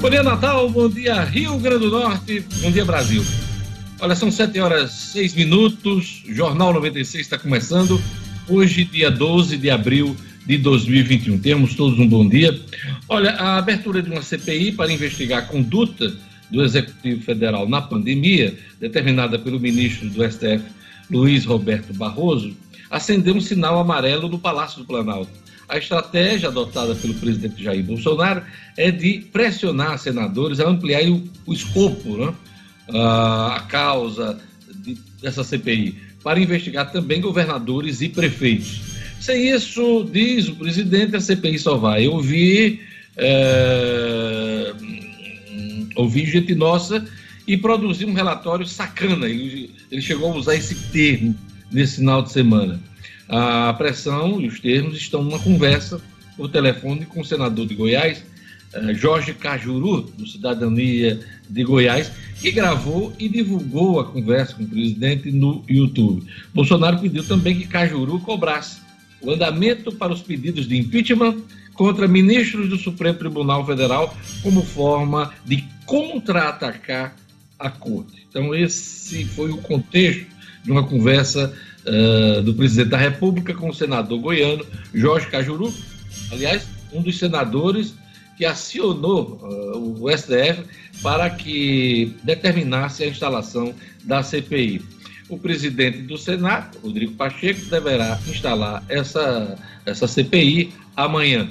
Bom dia, Natal. Bom dia, Rio Grande do Norte. Bom dia, Brasil. Olha, são 7 horas 6 minutos. Jornal 96 está começando. Hoje, dia 12 de abril de 2021. Temos todos um bom dia. Olha, a abertura de uma CPI para investigar a conduta do Executivo Federal na pandemia, determinada pelo ministro do STF, Luiz Roberto Barroso, acendeu um sinal amarelo no Palácio do Planalto. A estratégia adotada pelo presidente Jair Bolsonaro é de pressionar senadores a ampliar o, o escopo, né? a causa de, dessa CPI, para investigar também governadores e prefeitos. Sem isso, diz o presidente, a CPI só vai ouvir, é, ouvir gente nossa e produzir um relatório sacana. Ele, ele chegou a usar esse termo nesse final de semana. A pressão e os termos estão numa conversa por telefone com o senador de Goiás, eh, Jorge Cajuru, do Cidadania de Goiás, que gravou e divulgou a conversa com o presidente no YouTube. Bolsonaro pediu também que Cajuru cobrasse o andamento para os pedidos de impeachment contra ministros do Supremo Tribunal Federal como forma de contra-atacar a corte. Então, esse foi o contexto de uma conversa uh, do presidente da República com o senador goiano Jorge Cajuru, aliás, um dos senadores que acionou uh, o STF para que determinasse a instalação da CPI. O presidente do Senado, Rodrigo Pacheco, deverá instalar essa, essa CPI amanhã.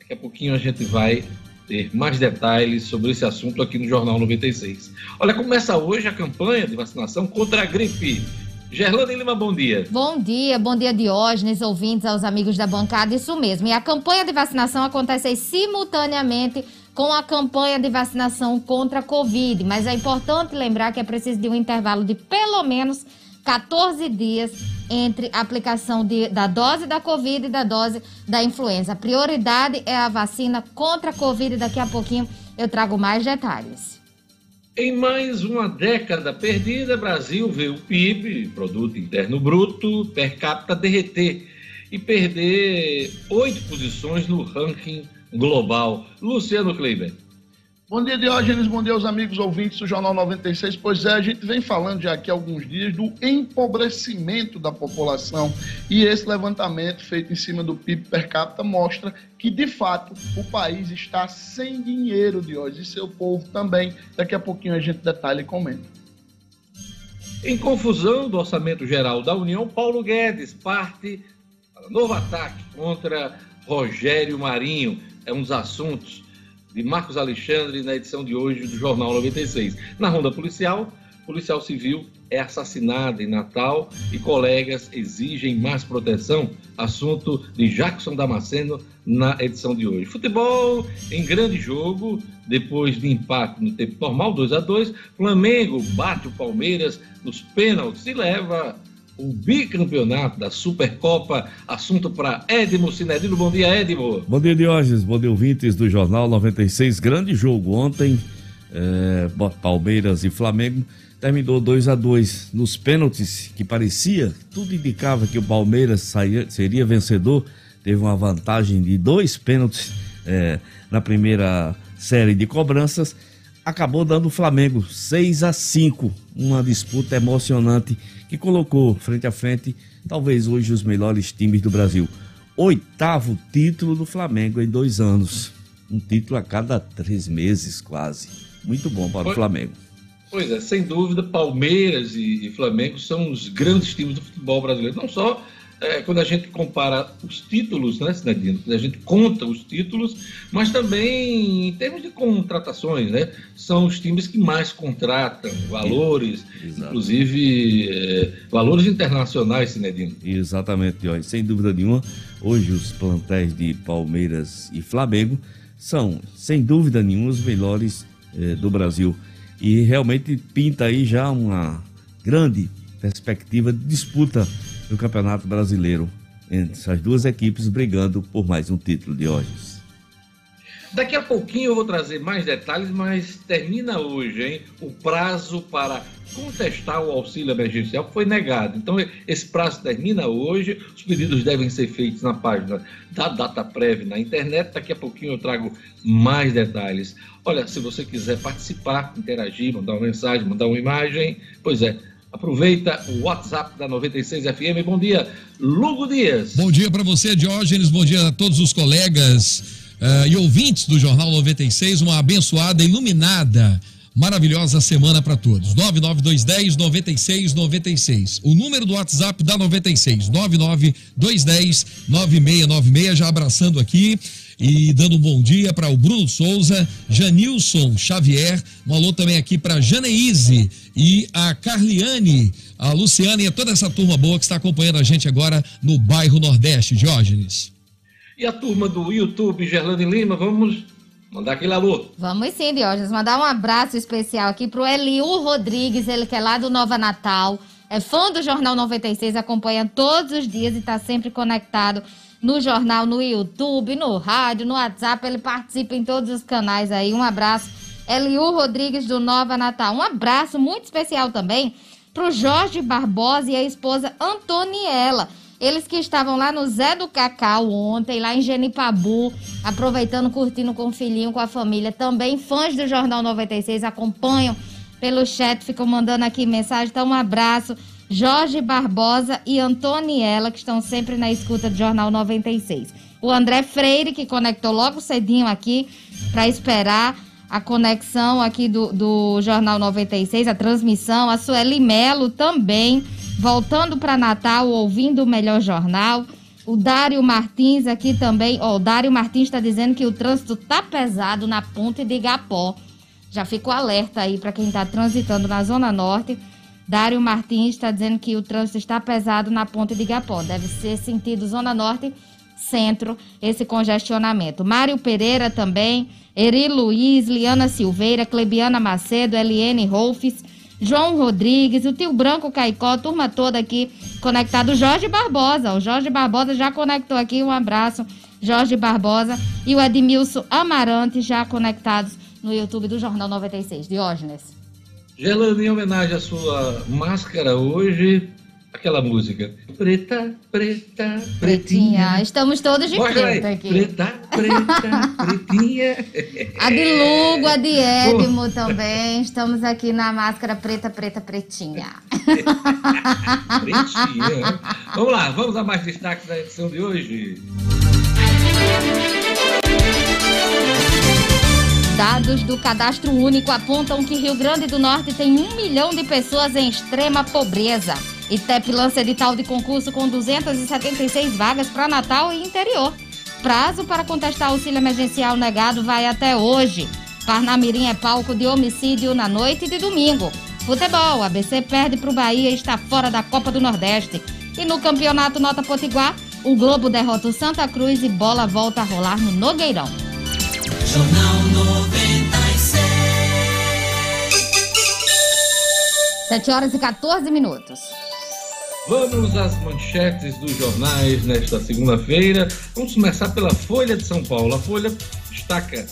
Daqui a pouquinho a gente vai ter mais detalhes sobre esse assunto aqui no Jornal 96. Olha, começa hoje a campanha de vacinação contra a gripe. Gerlane Lima, bom dia. Bom dia, bom dia Diógenes, ouvintes, aos amigos da bancada, isso mesmo. E a campanha de vacinação acontece simultaneamente com a campanha de vacinação contra a Covid, mas é importante lembrar que é preciso de um intervalo de pelo menos 14 dias entre a aplicação de, da dose da Covid e da dose da influenza. A prioridade é a vacina contra a Covid. Daqui a pouquinho eu trago mais detalhes. Em mais uma década perdida, Brasil vê o PIB, Produto Interno Bruto, per capita, derreter e perder oito posições no ranking global. Luciano Kleiber. Bom dia, Diógenes. Bom dia aos amigos ouvintes do Jornal 96. Pois é, a gente vem falando já aqui há alguns dias do empobrecimento da população. E esse levantamento feito em cima do PIB per capita mostra que, de fato, o país está sem dinheiro, Diógenes, e seu povo também. Daqui a pouquinho a gente detalha e comenta. Em confusão do orçamento geral da União, Paulo Guedes parte para novo ataque contra Rogério Marinho. É um dos assuntos de Marcos Alexandre na edição de hoje do Jornal 96. Na ronda policial, policial civil é assassinado em Natal e colegas exigem mais proteção. Assunto de Jackson Damasceno na edição de hoje. Futebol em grande jogo, depois de empate no tempo normal, 2 a 2 Flamengo bate o Palmeiras nos pênaltis e leva o bicampeonato da Supercopa. Assunto para Edmo Cinedino. Bom dia, Edmo. Bom dia, Diógenes. Bom dia, ouvintes do Jornal 96. Grande jogo ontem. É, Palmeiras e Flamengo terminou 2 a 2 nos pênaltis, que parecia, tudo indicava que o Palmeiras seria vencedor. Teve uma vantagem de dois pênaltis é, na primeira série de cobranças. Acabou dando o Flamengo 6 a 5 uma disputa emocionante que colocou frente a frente talvez hoje os melhores times do Brasil. Oitavo título do Flamengo em dois anos. Um título a cada três meses, quase. Muito bom para o Flamengo. Pois é, sem dúvida, Palmeiras e, Flamengo são os grandes times do futebol brasileiro. Não só é, quando a gente compara os títulos, né, Sinadino? Quando a gente conta os títulos, mas também em termos de contratações, né? São os times que mais contratam valores, Exato. inclusive é, valores internacionais, Sinedino. Exatamente, Jorge. Sem dúvida nenhuma, hoje os plantéis de Palmeiras e Flamengo são, sem dúvida nenhuma, os melhores é, do Brasil. E realmente pinta aí já uma grande perspectiva de disputa do Campeonato Brasileiro, entre essas duas equipes brigando por mais um título de hoje. Daqui a pouquinho eu vou trazer mais detalhes, mas termina hoje, hein? O prazo para contestar o auxílio emergencial foi negado. Então, esse prazo termina hoje. Os pedidos devem ser feitos na página da Data Prévia na internet. Daqui a pouquinho eu trago mais detalhes. Olha, se você quiser participar, interagir, mandar uma mensagem, mandar uma imagem, pois é, Aproveita o WhatsApp da 96 FM. Bom dia, Lugo Dias. Bom dia para você, Diógenes. Bom dia a todos os colegas uh, e ouvintes do Jornal 96, uma abençoada, iluminada, maravilhosa semana para todos. 99210 9696. O número do WhatsApp da 96, 99210 9696, já abraçando aqui e dando um bom dia para o Bruno Souza, Janilson Xavier, um alô também aqui para Janeise e a Carliane, a Luciana e a toda essa turma boa que está acompanhando a gente agora no bairro Nordeste, Diógenes. E a turma do YouTube, Gerlane Lima, vamos mandar aquele alô. Vamos sim, Diógenes. Mandar um abraço especial aqui pro Eliu Rodrigues, ele que é lá do Nova Natal. É fã do Jornal 96, acompanha todos os dias e está sempre conectado no jornal, no YouTube, no rádio, no WhatsApp. Ele participa em todos os canais aí. Um abraço. Eliu Rodrigues do Nova Natal. Um abraço muito especial também pro Jorge Barbosa e a esposa Antoniela. Eles que estavam lá no Zé do Cacau ontem, lá em Genipabu, aproveitando, curtindo com o filhinho, com a família. Também fãs do Jornal 96 acompanham pelo chat, ficam mandando aqui mensagem. Então, um abraço. Jorge Barbosa e Antoniela, que estão sempre na escuta do Jornal 96. O André Freire, que conectou logo cedinho aqui para esperar a conexão aqui do, do Jornal 96, a transmissão. A Sueli Melo também voltando para Natal, ouvindo o melhor jornal. O Dário Martins aqui também. O Dário Martins está dizendo que o trânsito tá pesado na ponte de Igapó. Já ficou alerta aí para quem está transitando na Zona Norte. Dário Martins está dizendo que o trânsito está pesado na ponte de Igapó. Deve ser sentido Zona Norte, centro, esse congestionamento. Mário Pereira também. Eri Luiz, Liana Silveira, Clebiana Macedo, Eliane Rolfes. João Rodrigues, o tio Branco Caicó, turma toda aqui conectado. Jorge Barbosa, o Jorge Barbosa já conectou aqui, um abraço, Jorge Barbosa. E o Edmilson Amarante já conectados no YouTube do Jornal 96. Diógenes. Gelando, em homenagem à sua máscara hoje, aquela música. Preta, preta, pretinha. Estamos todos de aí. aqui. Preta, preta, pretinha. A de Lugo, a de Edmo também. Estamos aqui na máscara preta, preta, pretinha. pretinha. Vamos lá, vamos a mais destaques da edição de hoje. Dados do Cadastro Único apontam que Rio Grande do Norte tem um milhão de pessoas em extrema pobreza. ITEP lança edital de concurso com 276 vagas para Natal e interior. Prazo para contestar auxílio emergencial negado vai até hoje. Parnamirim é palco de homicídio na noite de domingo. Futebol, ABC perde para o Bahia e está fora da Copa do Nordeste. E no campeonato Nota Potiguar, o Globo derrota o Santa Cruz e bola volta a rolar no Nogueirão. Jornal 96. 7 horas e 14 minutos. Vamos às manchetes dos jornais nesta segunda-feira. Vamos começar pela Folha de São Paulo. A Folha destaca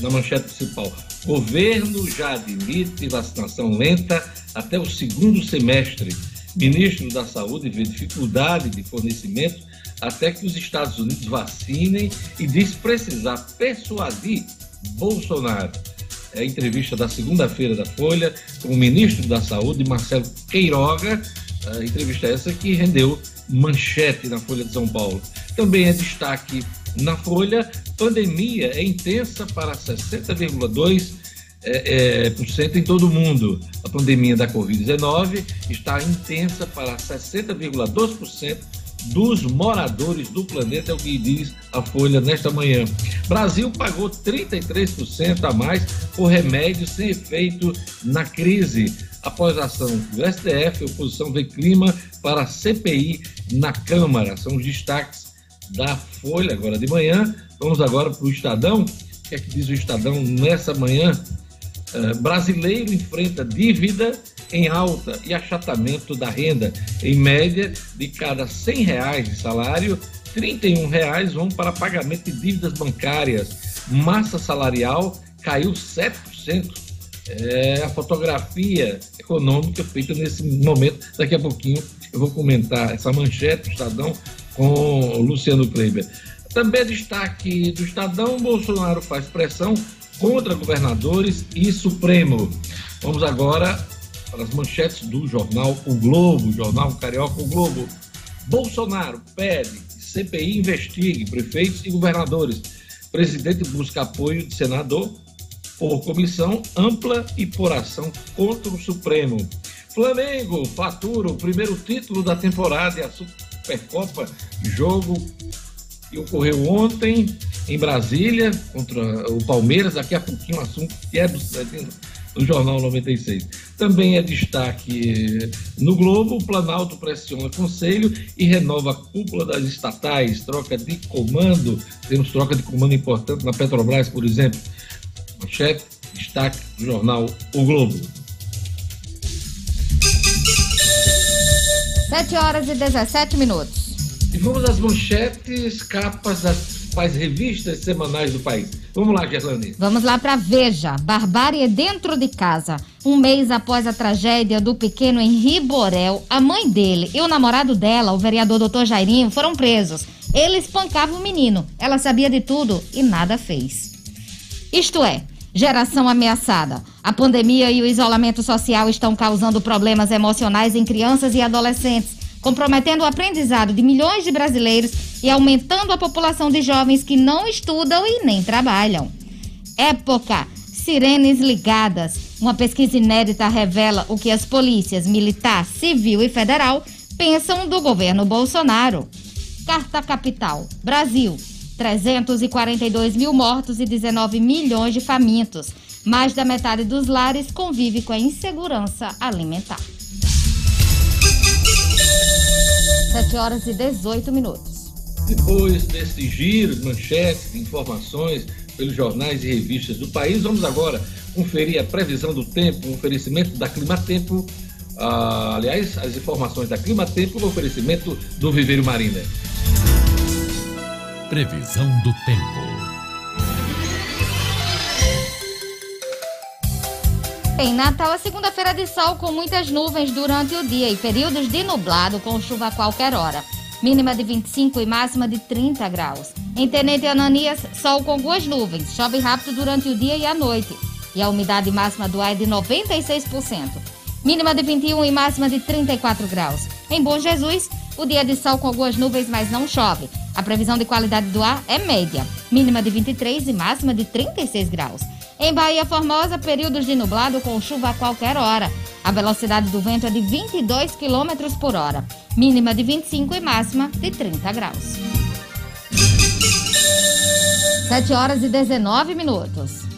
na manchete principal: governo já admite vacinação lenta até o segundo semestre. Ministro da Saúde vê dificuldade de fornecimento até que os Estados Unidos vacinem e diz precisar persuadir Bolsonaro. É a entrevista da segunda-feira da Folha com o ministro da Saúde, Marcelo Queiroga, a entrevista essa que rendeu manchete na Folha de São Paulo. Também é destaque na Folha, pandemia é intensa para 60,2% é, é, por cento em todo o mundo. A pandemia da Covid-19 está intensa para 60,2% dos moradores do planeta, é o que diz a Folha nesta manhã. Brasil pagou 33% a mais por remédios sem efeito na crise. Após a ação do STF, a oposição vê clima para a CPI na Câmara. São os destaques da Folha agora de manhã. Vamos agora para o Estadão. O que é que diz o Estadão nessa manhã? Uh, brasileiro enfrenta dívida em alta e achatamento da renda. Em média, de cada 100 reais de salário, 31 reais vão para pagamento de dívidas bancárias. massa salarial caiu 7%. É a fotografia econômica feita nesse momento. Daqui a pouquinho eu vou comentar essa manchete do Estadão com Luciano Kleiber. Também destaque do Estadão, Bolsonaro faz pressão contra governadores e Supremo. Vamos agora para as manchetes do jornal O Globo, jornal Carioca O Globo. Bolsonaro pede que CPI investigue prefeitos e governadores. Presidente busca apoio de senador por comissão ampla e por ação contra o Supremo. Flamengo fatura o primeiro título da temporada e a Supercopa, jogo que ocorreu ontem em Brasília contra o Palmeiras. Daqui a pouquinho o assunto que é do, do Jornal 96. Também é destaque no Globo: o Planalto pressiona conselho e renova a cúpula das estatais, troca de comando. Temos troca de comando importante na Petrobras, por exemplo. Manchete, destaque do jornal O Globo. 7 horas e 17 minutos. E vamos às manchetes, capas das principais revistas semanais do país. Vamos lá, Gerlane. Vamos lá para Veja. Barbárie dentro de casa. Um mês após a tragédia do pequeno Henri Borel, a mãe dele e o namorado dela, o vereador Dr. Jairinho, foram presos. Ele espancava o menino. Ela sabia de tudo e nada fez. Isto é, geração ameaçada. A pandemia e o isolamento social estão causando problemas emocionais em crianças e adolescentes comprometendo o aprendizado de milhões de brasileiros e aumentando a população de jovens que não estudam e nem trabalham. Época Sirenes Ligadas. Uma pesquisa inédita revela o que as polícias militar, civil e federal pensam do governo Bolsonaro. Carta Capital. Brasil. 342 mil mortos e 19 milhões de famintos. Mais da metade dos lares convive com a insegurança alimentar. 7 horas e 18 minutos. Depois desse giro de manchetes, de informações pelos jornais e revistas do país, vamos agora conferir a previsão do tempo, um oferecimento da Clima Tempo. Ah, aliás, as informações da Clima Tempo no oferecimento do Viveiro Marina. Previsão do tempo. Em Natal, a segunda-feira de sol com muitas nuvens durante o dia e períodos de nublado com chuva a qualquer hora. Mínima de 25 e máxima de 30 graus. Em Tenente Ananias, sol com algumas nuvens. Chove rápido durante o dia e a noite. E a umidade máxima do ar é de 96%. Mínima de 21 e máxima de 34 graus. Em Bom Jesus, o dia de sol com algumas nuvens, mas não chove. A previsão de qualidade do ar é média. Mínima de 23 e máxima de 36 graus. Em Bahia Formosa, períodos de nublado com chuva a qualquer hora. A velocidade do vento é de 22 km por hora. Mínima de 25 e máxima de 30 graus. 7 horas e 19 minutos.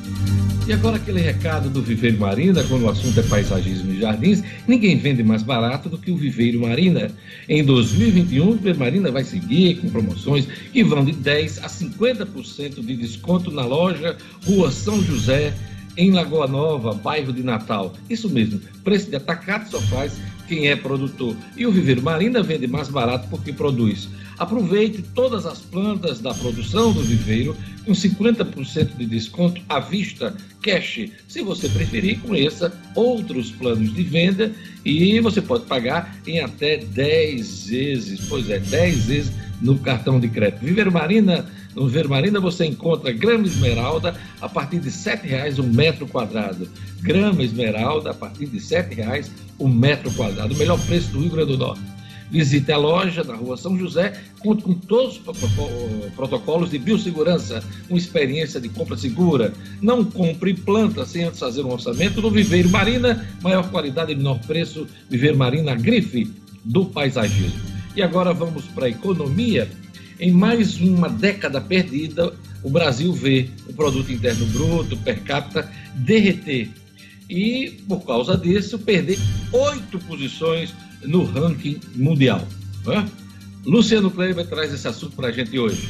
E agora aquele recado do Viveiro Marina, quando o assunto é paisagismo e jardins, ninguém vende mais barato do que o Viveiro Marina. Em 2021, o Viveiro Marina vai seguir com promoções que vão de 10 a 50% de desconto na loja Rua São José, em Lagoa Nova, bairro de Natal. Isso mesmo, preço de atacado só faz quem é produtor. E o Viveiro Marina vende mais barato porque produz. Aproveite todas as plantas da produção do viveiro com 50% de desconto à vista, cash. Se você preferir, conheça outros planos de venda e você pode pagar em até 10 vezes. Pois é, 10 vezes no cartão de crédito. Viveiro Marina, no Viveiro Marina você encontra grama esmeralda a partir de R$ 7,00 um metro quadrado. Grama esmeralda a partir de R$ 7,00 um metro quadrado. O melhor preço do Rio Grande do Norte. Visite a loja na rua São José, conta com todos os protocolos de biossegurança, uma experiência de compra segura. Não compre planta sem antes fazer um orçamento no Viveiro Marina, maior qualidade e menor preço. Viveiro Marina, grife do paisagismo. E agora vamos para a economia. Em mais uma década perdida, o Brasil vê o produto interno bruto per capita derreter e, por causa disso, perder oito posições no ranking mundial. Né? Luciano Kleiber traz esse assunto para a gente hoje.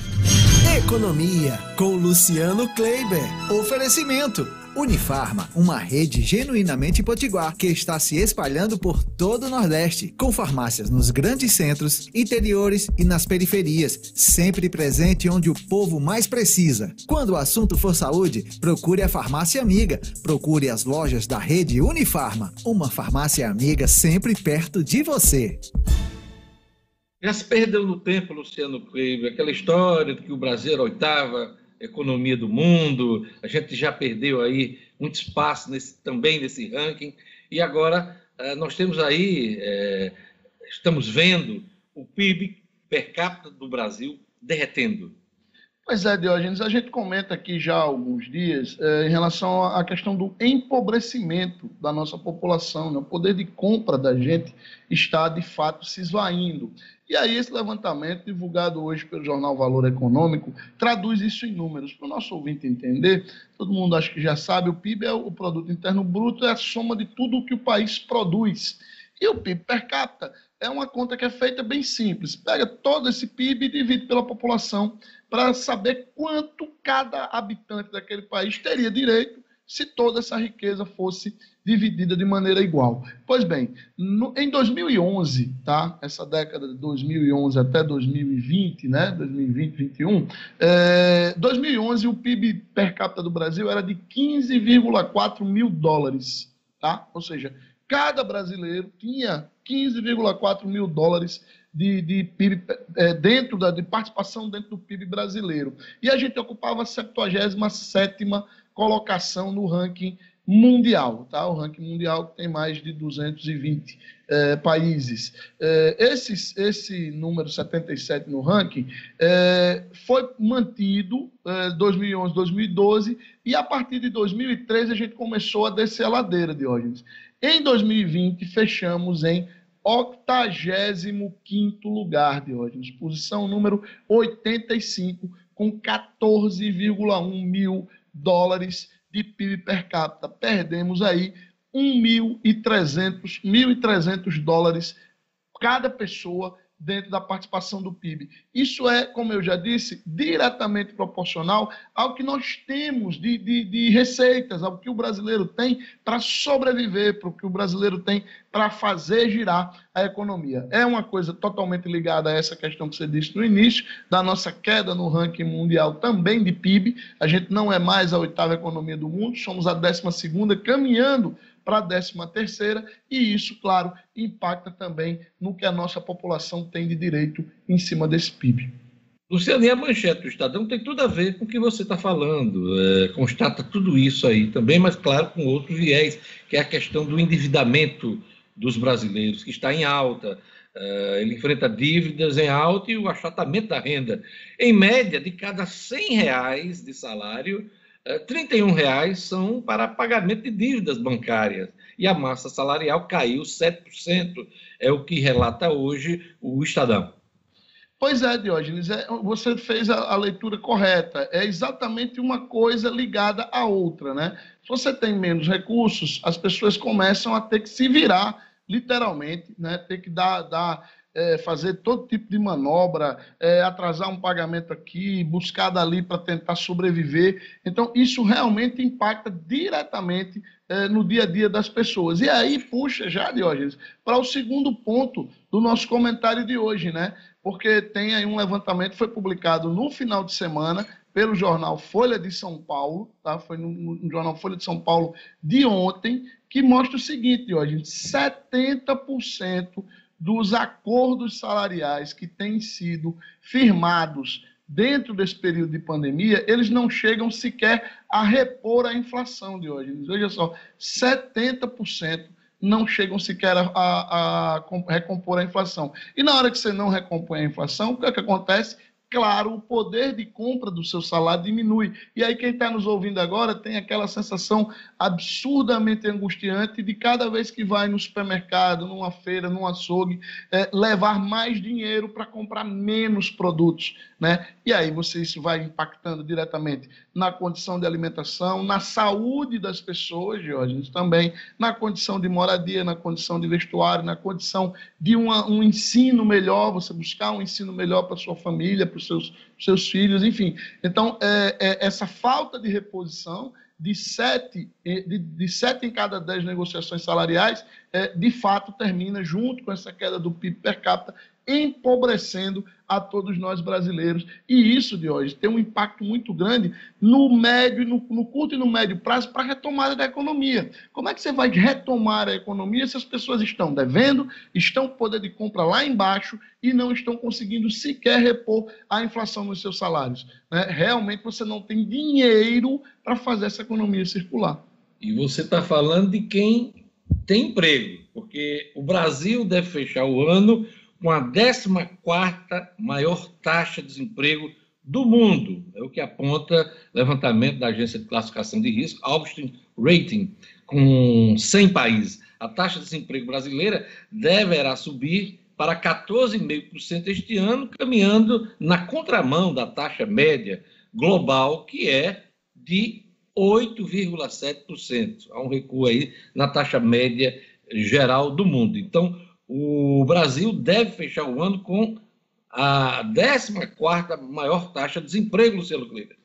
Economia com Luciano Kleiber. Oferecimento. Unifarma, uma rede genuinamente potiguar que está se espalhando por todo o Nordeste, com farmácias nos grandes centros, interiores e nas periferias, sempre presente onde o povo mais precisa. Quando o assunto for saúde, procure a farmácia amiga, procure as lojas da rede Unifarma, uma farmácia amiga sempre perto de você. Já se perdeu no tempo, Luciano Coelho, aquela história de que o Brasil era oitava economia do mundo, a gente já perdeu aí muito espaço nesse, também nesse ranking, e agora eh, nós temos aí, é, estamos vendo o PIB per capita do Brasil derretendo. Pois é, Diógenes, a gente comenta aqui já há alguns dias é, em relação à questão do empobrecimento da nossa população, né? o poder de compra da gente está de fato se esvaindo. E aí, esse levantamento, divulgado hoje pelo jornal Valor Econômico, traduz isso em números. Para o nosso ouvinte entender, todo mundo acho que já sabe, o PIB é o Produto Interno Bruto, é a soma de tudo o que o país produz. E o PIB per capita é uma conta que é feita bem simples. Pega todo esse PIB e divide pela população para saber quanto cada habitante daquele país teria direito se toda essa riqueza fosse dividida de maneira igual. Pois bem, no, em 2011, tá? Essa década de 2011 até 2020, né? 2020, 2021, é, 2011 o PIB per capita do Brasil era de 15,4 mil dólares, tá? Ou seja, cada brasileiro tinha 15,4 mil dólares de, de PIB é, dentro da de participação dentro do PIB brasileiro. E a gente ocupava a 77 colocação no ranking mundial, tá? O ranking mundial tem mais de 220 é, países. É, esses, esse número 77 no ranking é, foi mantido 2011, é, 2012 e a partir de 2013 a gente começou a descer a ladeira, de hoje. Em 2020 fechamos em 85 lugar, de hoje, posição número 85 com 14,1 mil dólares de PIB per capita. Perdemos aí 1.300 1.300 dólares cada pessoa dentro da participação do PIB. Isso é, como eu já disse, diretamente proporcional ao que nós temos de, de, de receitas, ao que o brasileiro tem para sobreviver, para o que o brasileiro tem para fazer girar a economia. É uma coisa totalmente ligada a essa questão que você disse no início, da nossa queda no ranking mundial também de PIB. A gente não é mais a oitava economia do mundo, somos a décima segunda, caminhando para a 13 terceira, e isso, claro, impacta também no que a nossa população tem de direito em cima desse PIB. Luciano, e a manchete do Estadão tem tudo a ver com o que você está falando, é, constata tudo isso aí também, mas claro, com outro viés, que é a questão do endividamento dos brasileiros, que está em alta, é, ele enfrenta dívidas em alta e o achatamento da renda. Em média, de cada 100 reais de salário, 31 é, reais são para pagamento de dívidas bancárias e a massa salarial caiu 7%, é o que relata hoje o Estadão. Pois é, Diógenes, é, você fez a, a, leitura correta. É exatamente uma coisa ligada à outra, né? Se você tem menos recursos, as pessoas começam a ter que se virar, literalmente, né? Ter que dar, dar é, fazer todo tipo de manobra, é, atrasar um pagamento aqui, buscar dali para tentar sobreviver. Então, isso realmente impacta diretamente é, no dia a dia das pessoas. E aí, puxa, já, Diógenes, para o segundo ponto do nosso comentário de hoje, né? Porque tem aí um levantamento, foi publicado no final de semana pelo jornal Folha de São Paulo, tá? Foi no, no jornal Folha de São Paulo de ontem, que mostra o seguinte, Diógenes, 70% dos acordos salariais que têm sido firmados dentro desse período de pandemia, eles não chegam sequer a repor a inflação de hoje. Veja só, 70% não chegam sequer a, a, a, recompor a inflação. E na hora que você não recompõe a inflação, o que, é que acontece? Claro, o poder de compra do seu salário diminui. E aí, quem está nos ouvindo agora tem aquela sensação absurdamente angustiante de cada vez que vai no supermercado, numa feira, num açougue, é, levar mais dinheiro para comprar menos produtos. Né? E aí você isso vai impactando diretamente na condição de alimentação, na saúde das pessoas, Jorge, também na condição de moradia, na condição de vestuário, na condição de uma, um ensino melhor, você buscar um ensino melhor para sua família, para os seus, seus filhos, enfim. Então, é, é, essa falta de reposição de sete, de, de sete em cada dez negociações salariais, é, de fato termina, junto com essa queda do PIB per capita, empobrecendo a todos nós brasileiros. E isso, de hoje tem um impacto muito grande no médio, no, no curto e no médio prazo para a retomada da economia. Como é que você vai retomar a economia se as pessoas estão devendo, estão com poder de compra lá embaixo e não estão conseguindo sequer repor a inflação nos seus salários? Né? Realmente você não tem dinheiro para fazer essa economia circular. E você está falando de quem tem emprego, porque o Brasil deve fechar o ano com a 14 maior taxa de desemprego do mundo. É o que aponta levantamento da agência de classificação de risco, Austin Rating, com 100 países. A taxa de desemprego brasileira deverá subir para 14,5% este ano, caminhando na contramão da taxa média global, que é de 8,7%. Há um recuo aí na taxa média geral do mundo. Então, o Brasil deve fechar o ano com a 14 maior taxa de desemprego, Luciano Kleber.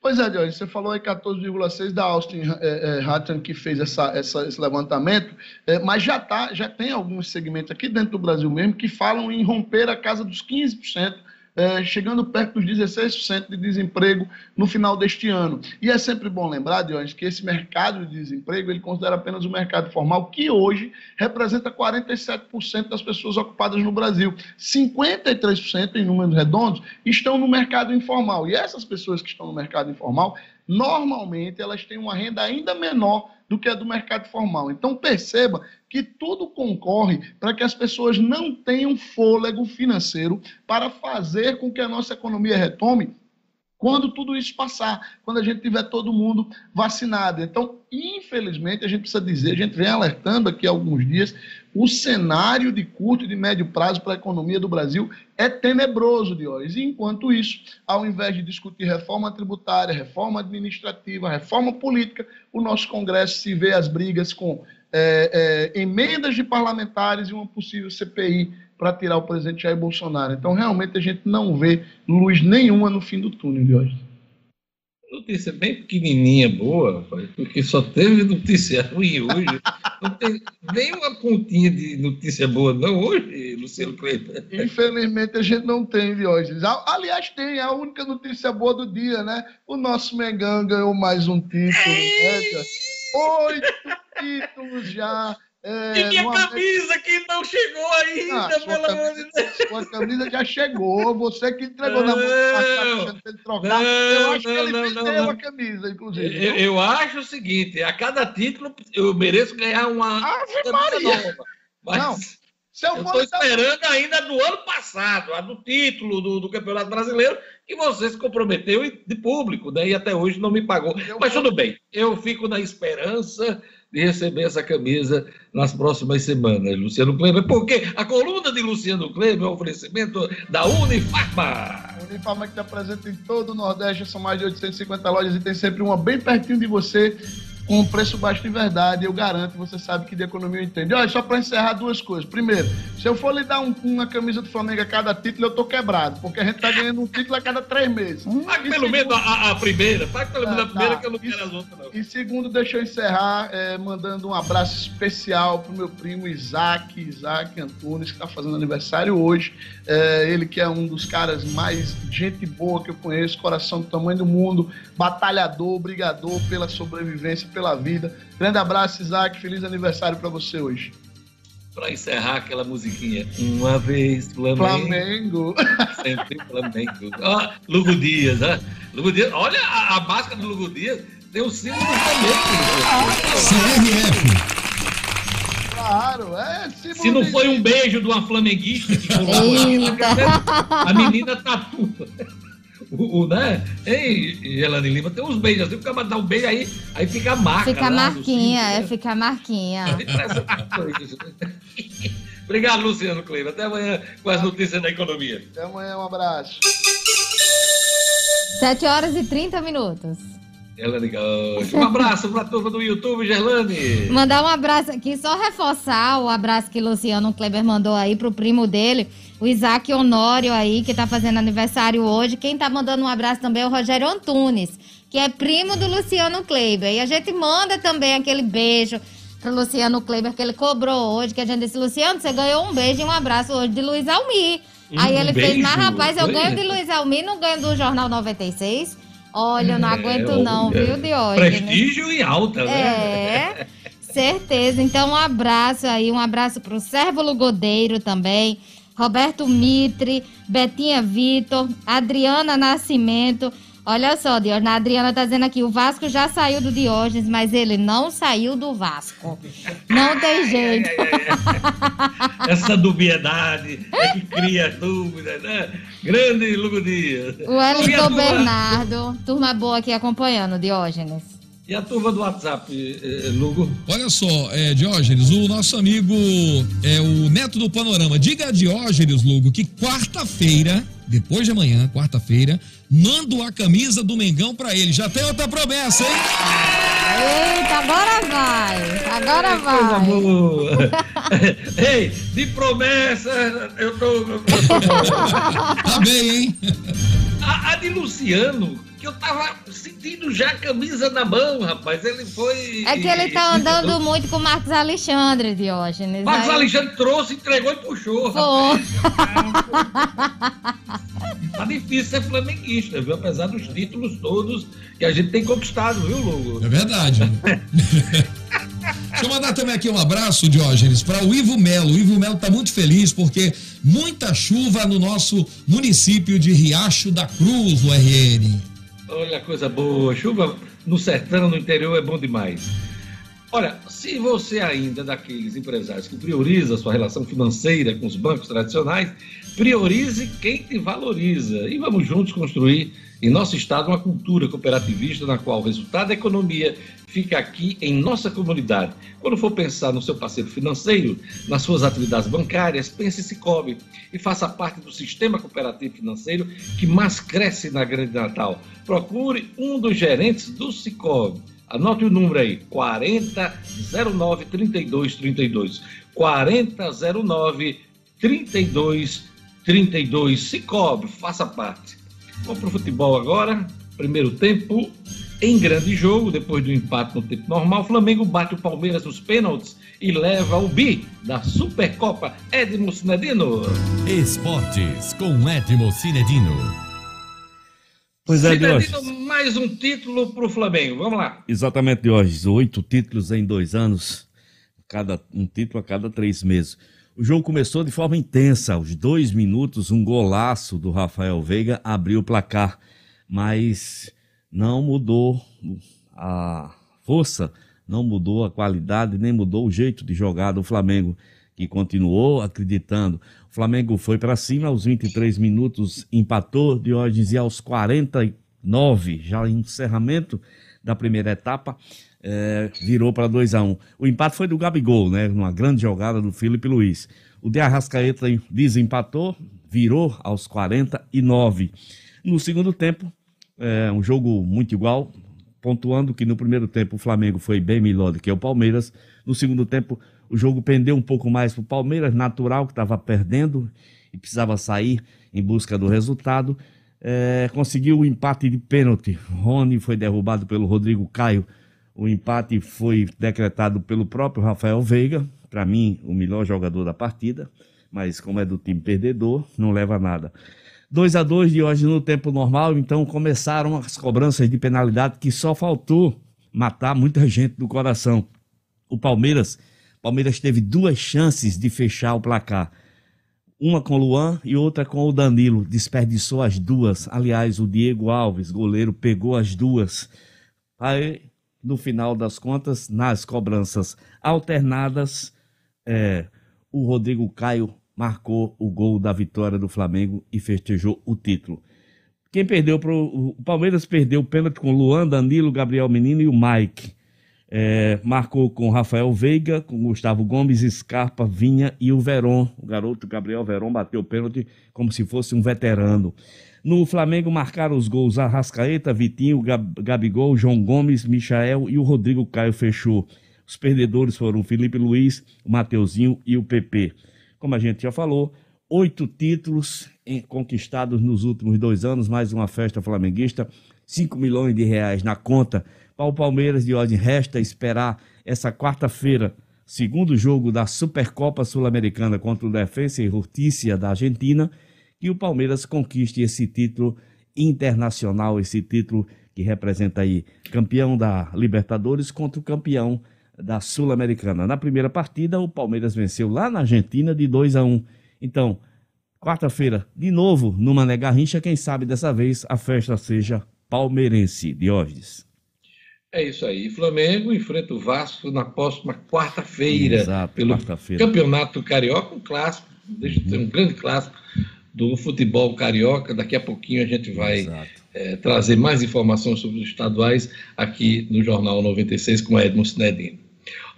Pois é, Jorge, você falou aí 14,6 da Austin é, é, que fez essa, essa, esse levantamento, é, mas já, tá, já tem alguns segmentos aqui dentro do Brasil mesmo que falam em romper a casa dos 15% é, chegando perto dos 16% de desemprego no final deste ano. E é sempre bom lembrar, Dionis, que esse mercado de desemprego ele considera apenas o mercado formal, que hoje representa 47% das pessoas ocupadas no Brasil. 53% em números redondos estão no mercado informal. E essas pessoas que estão no mercado informal, normalmente elas têm uma renda ainda menor do que a do mercado formal. Então perceba que tudo concorre para que as pessoas não tenham fôlego financeiro para fazer com que a nossa economia retome quando tudo isso passar, quando a gente tiver todo mundo vacinado. Então, infelizmente, a gente precisa dizer, a gente vem alertando aqui há alguns dias, o cenário de curto e de médio prazo para a economia do Brasil é tenebroso hoje. E, enquanto isso, ao invés de discutir reforma tributária, reforma administrativa, reforma política, o nosso Congresso se vê as brigas com é, é, emendas de parlamentares e uma possível CPI para tirar o presidente Jair Bolsonaro. Então, realmente, a gente não vê luz nenhuma no fim do túnel de hoje. Notícia bem pequenininha, boa, porque só teve notícia ruim hoje. Não tem nem uma pontinha de notícia boa, não, hoje, Luciano Kleber. Infelizmente, a gente não tem hoje. Aliás, tem a única notícia boa do dia, né? O nosso Mengão ganhou mais um título. Né? Oito títulos já é, e minha camisa que não chegou ainda, ah, pelo amor de Deus. Sua camisa já chegou, você que entregou na mão ele trocar. Não, eu acho não, que ele não, vendeu não, a camisa, inclusive. Eu, eu, acho o seguinte: a cada título eu mereço ganhar uma Ave Maria. nova. Mas não. Se eu estou esperando ainda do ano passado, a do título do, do, Campeonato Brasileiro, que você se comprometeu de público, né? E até hoje não me pagou. Eu Mas tudo bem, eu fico na esperança receber essa camisa nas próximas semanas, Luciano Kleber, porque a coluna de Luciano Kleber é um oferecimento da Unifarma. Unifarma que está presente em todo o Nordeste, são mais de 850 lojas e tem sempre uma bem pertinho de você com um preço baixo de verdade, eu garanto, você sabe que de economia eu entendo. Olha, só para encerrar duas coisas. Primeiro, se eu for lhe dar um, uma camisa do Flamengo a cada título, eu tô quebrado, porque a gente tá ganhando um título a cada três meses. Pague pelo menos a, a, primeira, pague pelo menos a primeira, tá. que eu não e, quero as outras, não. E segundo, deixa eu encerrar é, mandando um abraço especial pro meu primo Isaac, Isaac Antunes, que tá fazendo aniversário hoje. É, ele que é um dos caras mais gente boa que eu conheço, coração do tamanho do mundo, batalhador, brigador pela sobrevivência, pela vida. Grande abraço, Isaac. Feliz aniversário para você hoje. Para encerrar aquela musiquinha, uma vez Flamengo. Flamengo. Sempre Flamengo. Ó, Lugo Dias, né? Lugo Dias, olha a, a máscara do Lugo Dias, tem o símbolo do Flamengo. CRF. Claro, é. Se não foi um beijo de uma flamenguista que colocou a menina tatua. O, o, né? Ei, Elane Lima, tem uns beijos assim, fica dar um beijo aí, aí fica a marca. Fica a marquinha, é, né? fica a marquinha. Obrigado, Luciano Kleber. Até amanhã com as notícias da economia. Até amanhã, um abraço. 7 horas e 30 minutos. Gerlane Gaúcho. Um abraço para a turma do YouTube, Gerlane. Mandar um abraço aqui, só reforçar o abraço que Luciano Kleber mandou aí pro primo dele, o Isaac Honório aí, que tá fazendo aniversário hoje. Quem tá mandando um abraço também é o Rogério Antunes, que é primo do Luciano Kleiber. E a gente manda também aquele beijo pro Luciano Kleiber que ele cobrou hoje, que a gente disse, Luciano, você ganhou um beijo e um abraço hoje de Luiz Almir. Aí ele fez, beijo? mas rapaz, eu ganho de Luiz Almir, não ganho do Jornal 96. Olha, eu não É, aguento não, olha, viu, Diógenes? Prestígio e alta, né? É, certeza. Então, um abraço aí, um abraço pro Sérvulo Godeiro também, Roberto Mitre, Betinha Vitor, Adriana Nascimento. Olha só, Diógenes, a Adriana tá dizendo aqui, o Vasco já saiu do Diógenes, mas ele não saiu do Vasco. Não tem jeito. Essa dubiedade é que cria dúvida, né? Grande Lugo Dias. O E Wellington turma- Bernardo, turma boa aqui acompanhando, Diógenes. E a turma do WhatsApp, eh, eh, Lugo? Olha só, é, Diógenes, o nosso amigo é o Neto do Panorama. Diga a Diógenes, Lugo, que quarta-feira, depois de amanhã, quarta-feira, mando a camisa do Mengão pra ele. Já tem outra promessa, hein? Eita, agora vai, agora Coisa vai. boa. Ei, de promessa, eu tô. eu tô- Tá bem, hein? A, a de Luciano, que eu tava sentindo já a camisa na mão, rapaz. Ele foi. É que ele tá andando muito com o Marcos Alexandre, Diógenes. Marcos Aí- Alexandre trouxe, entregou e puxou. rapaz. Pô, Tá difícil ser flamenguista, viu? Apesar dos títulos todos que a gente tem conquistado, viu, Lugo? É verdade. Deixa eu mandar também aqui um abraço, Diógenes, para o Ivo Melo. O Ivo Melo tá muito feliz porque muita chuva no nosso município de Riacho da Cruz, no RN. Olha a coisa boa. Chuva no sertão, no interior, é bom demais. Olha, se você ainda é daqueles empresários que prioriza a sua relação financeira com os bancos tradicionais, priorize quem te valoriza. E vamos juntos construir em nosso estado uma cultura cooperativista na qual o resultado da economia fica aqui em nossa comunidade. Quando for pensar no seu parceiro financeiro, nas suas atividades bancárias, pense em Cicobi e faça parte do sistema cooperativo financeiro que mais cresce na Grande Natal. Procure um dos gerentes do Cicobi. Anote o número aí, 4009 3232. 4009 3232. Cicobi, faça parte. Vamos para o futebol agora. Primeiro tempo, em grande jogo, depois do empate no tempo normal, o Flamengo bate o Palmeiras nos pênaltis e leva o bi da Supercopa Edmo Sinedino. Esportes com Edmo Cinedino. Pois é, Diógenes. mais um título para o Flamengo. Vamos lá. Exatamente, Diógenes. Oito títulos em dois anos, cada, um título a cada três meses. O jogo começou de forma intensa. Aos dois minutos, um golaço do Rafael Veiga abriu o placar, mas não mudou a força, não mudou a qualidade, nem mudou o jeito de jogar do Flamengo, que continuou acreditando. O Flamengo foi para cima aos 23 minutos, empatou Diógenes e aos 49, já em encerramento da primeira etapa, eh, virou para 2 a 1 O empate foi do Gabigol, né? Numa grande jogada do Felipe Luiz. O de Arrascaeta desempatou, virou aos 49. No segundo tempo, é, um jogo muito igual, pontuando que no primeiro tempo o Flamengo foi bem melhor do que o Palmeiras. No segundo tempo, o jogo pendeu um pouco mais para o Palmeiras, natural, que estava perdendo e precisava sair em busca do resultado. É, conseguiu o empate de pênalti. Rony foi derrubado pelo Rodrigo Caio. O empate foi decretado pelo próprio Rafael Veiga, para mim, o melhor jogador da partida, mas como é do time perdedor, não leva nada. 2 a 2 de hoje no tempo normal, então começaram as cobranças de penalidade que só faltou matar muita gente do coração. O Palmeiras, Palmeiras teve duas chances de fechar o placar. Uma com o Luan e outra com o Danilo. Desperdiçou as duas. Aliás, o Diego Alves, goleiro, pegou as duas. Aí, no final das contas, nas cobranças alternadas, é, o Rodrigo Caio marcou o gol da vitória do Flamengo e festejou o título. Quem perdeu pro. O Palmeiras perdeu o pênalti com Luan, Danilo, Gabriel Menino e o Mike. É, marcou com Rafael Veiga, com Gustavo Gomes, Scarpa, Vinha e o Veron. O garoto Gabriel Veron bateu o pênalti como se fosse um veterano. No Flamengo marcaram os gols Arrascaeta, Vitinho, Gab Gabigol, João Gomes, Michael e o Rodrigo Caio fechou. Os perdedores foram o Felipe Luiz, o Mateuzinho e o PP. Como a gente já falou, oito títulos conquistados nos últimos dois anos, mais uma festa flamenguista, 5 milhões de reais na conta. Para o Palmeiras de ordem, resta esperar essa quarta-feira, segundo jogo da Supercopa Sul-Americana contra o Defensa e Justiça da Argentina, que o Palmeiras conquiste esse título internacional, esse título que representa aí campeão da Libertadores contra o campeão da Sul-Americana. Na primeira partida, o Palmeiras venceu lá na Argentina de 2 a 1. Então, quarta-feira, de novo, no Mané Garrincha, quem sabe dessa vez a festa seja palmeirense. Diógenes. É isso aí. Flamengo enfrenta o Vasco na próxima quarta-feira. Pelo quarta Campeonato Carioca, um clássico. Deixa de ser um grande clássico do futebol carioca. Daqui a pouquinho a gente vai é, trazer mais informações sobre os estaduais aqui no Jornal 96 com Edmo Sinedino.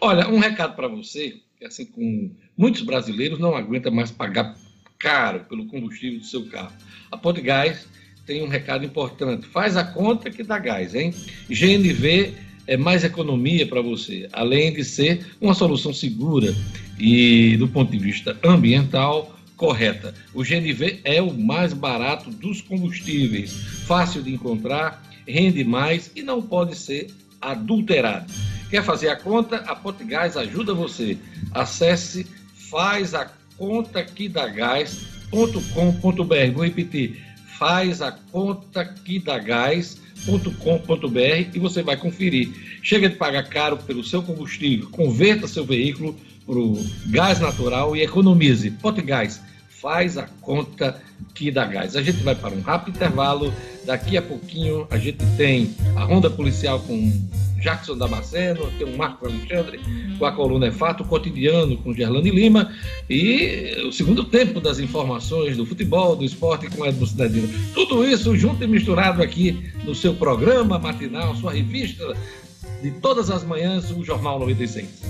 Olha, um recado para você, que assim como muitos brasileiros não aguenta mais pagar caro pelo combustível do seu carro. A Podgás tem um recado importante. Faz a conta que dá gás, hein? GNV é mais economia para você, além de ser uma solução segura e, do ponto de vista ambiental, correta. O GNV é o mais barato dos combustíveis, fácil de encontrar, rende mais e não pode ser adulterado. Quer fazer a conta? A Potigás ajuda você. Acesse faz a conta aqui da gás.com.br. Vou repetir faz a conta aqui da gás.com.br e você vai conferir. Chega de pagar caro pelo seu combustível, converta seu veículo para o gás natural e economize. Gás faz a conta aqui da gás. A gente vai para um rápido intervalo. Daqui a pouquinho a gente tem a ronda policial com Jackson Damasceno, tem o Marco Alexandre com a coluna É Fato, o cotidiano com Gerlane Lima e o segundo tempo das informações do futebol, do esporte com Edmo Cidadino. Tudo isso junto e misturado aqui no seu programa matinal, sua revista de todas as manhãs, o Jornal 96.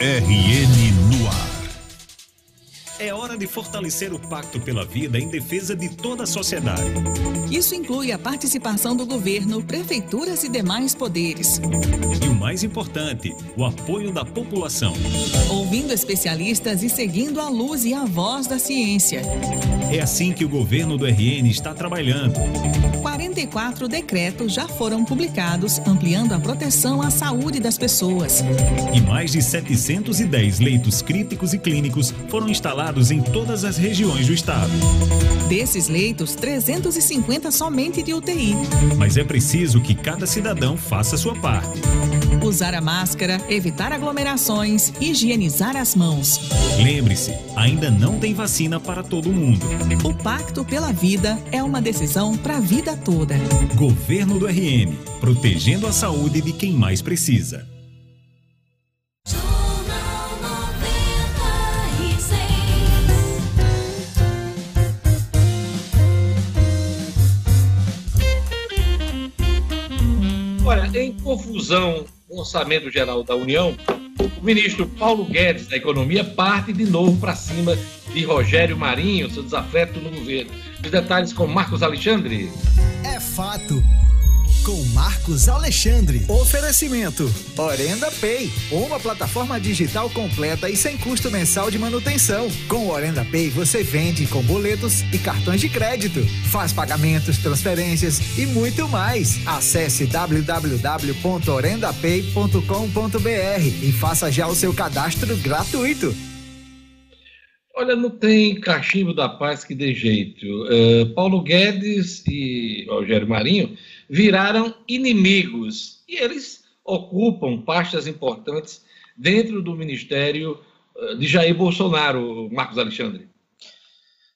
RN fortalecer o Pacto pela Vida em defesa de toda a sociedade. Isso inclui a participação do governo, prefeituras e demais poderes. E o mais importante, o apoio da população. Ouvindo especialistas e seguindo a luz e a voz da ciência. É assim que o governo do RN está trabalhando. 44 decretos já foram publicados, ampliando a proteção à saúde das pessoas. E mais de 710 leitos críticos e clínicos foram instalados em todas as regiões do estado. Desses leitos, 350 somente de UTI. Mas é preciso que cada cidadão faça sua parte. Usar a máscara, evitar aglomerações, higienizar as mãos. Lembre-se, ainda não tem vacina para todo mundo. O Pacto pela Vida é uma decisão para a vida toda. Governo do RN, protegendo a saúde de quem mais precisa. Em confusão com o orçamento geral da União, o ministro Paulo Guedes da Economia parte de novo para cima de Rogério Marinho, seu desafeto no governo. Os detalhes com Marcos Alexandre. É fato com Marcos Alexandre. Oferecimento: Orenda Pay, uma plataforma digital completa e sem custo mensal de manutenção. Com o Orenda Pay você vende com boletos e cartões de crédito, faz pagamentos, transferências e muito mais. Acesse www.orendapay.com.br e faça já o seu cadastro gratuito. Olha, não tem cachimbo da paz que dê jeito. Uh, Paulo Guedes e Rogério Marinho viraram inimigos e eles ocupam pastas importantes dentro do ministério uh, de Jair Bolsonaro, Marcos Alexandre.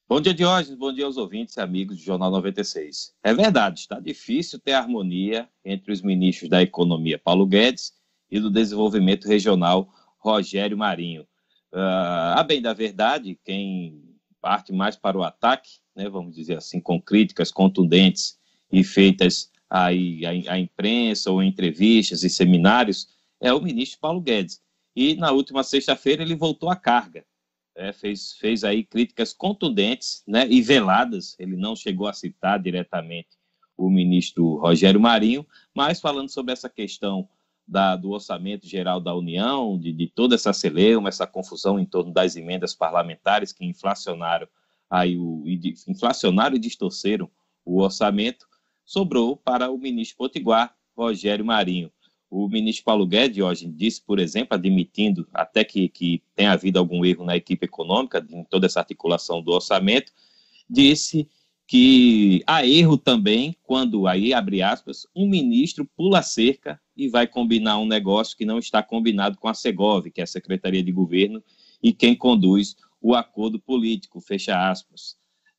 Bom dia, Diógenes. Bom dia aos ouvintes e amigos do Jornal 96. É verdade, está difícil ter harmonia entre os ministros da Economia, Paulo Guedes, e do Desenvolvimento Regional, Rogério Marinho. Uh, a bem da verdade, quem parte mais para o ataque, né, vamos dizer assim, com críticas contundentes e feitas à, à, imprensa ou entrevistas e seminários, é o ministro Paulo Guedes. E na última sexta-feira ele voltou à carga, né, fez, fez aí críticas contundentes né, e veladas, ele não chegou a citar diretamente o ministro Rogério Marinho, mas falando sobre essa questão da, do orçamento geral da União, de, de toda essa celeuma, essa confusão em torno das emendas parlamentares que inflacionaram aí o, inflacionaram e distorceram o orçamento, sobrou para o ministro Potiguar, Rogério Marinho. O ministro Paulo Guedes hoje disse, por exemplo, admitindo até que, que tenha havido algum erro na equipe econômica, em toda essa articulação do orçamento, disse que há erro também quando, aí abre aspas, um ministro pula cerca e vai combinar um negócio que não está combinado com a Segov, que é a Secretaria de Governo, e quem conduz o acordo político, fecha aspas.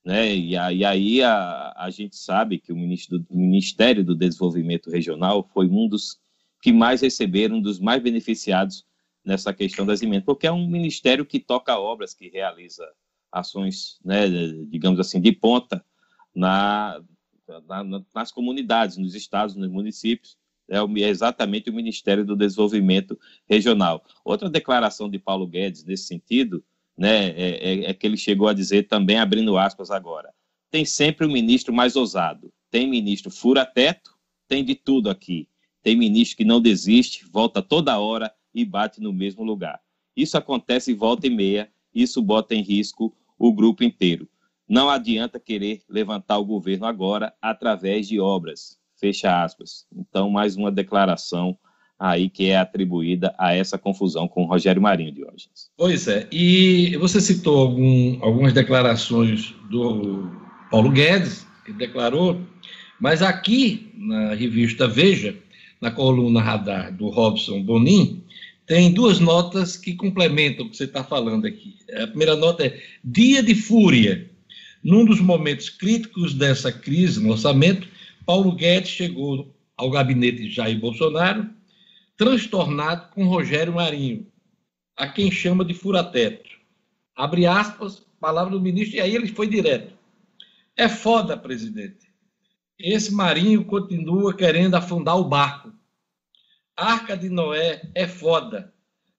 Né? E, aí a, a gente sabe que o, ministro Ministério do Desenvolvimento Regional foi um dos que mais receberam, um dos mais beneficiados nessa questão das emendas, porque é um ministério que toca obras, que realiza ações, né, digamos assim, de ponta na, na, nas comunidades, nos estados, nos municípios, é, é exatamente o Ministério do Desenvolvimento Regional. Outra declaração de Paulo Guedes nesse sentido, né, é, é, é que ele chegou a dizer também, abrindo aspas agora, tem sempre o um ministro mais ousado, tem ministro fura-teto, tem de tudo aqui, tem ministro que não desiste, volta toda hora e bate no mesmo lugar. Isso acontece volta e meia, isso bota em risco o grupo inteiro. Não adianta querer levantar o governo agora através de obras. Fecha aspas. Então, mais uma declaração aí que é atribuída a essa confusão com o Rogério Marinho de hoje. Pois é, e você citou algum, algumas declarações do Paulo Guedes, que declarou, mas aqui na revista Veja, na coluna Radar do Robson Bonin, tem duas notas que complementam o que você está falando aqui. A primeira nota é Dia de Fúria. Num dos momentos críticos dessa crise no orçamento, Paulo Guedes chegou ao gabinete de Jair Bolsonaro, transtornado com Rogério Marinho, a quem chama de furateto. Abre aspas, palavra do ministro, e aí ele foi direto. É foda, presidente. Esse Marinho continua querendo afundar o barco. Arca de Noé é foda.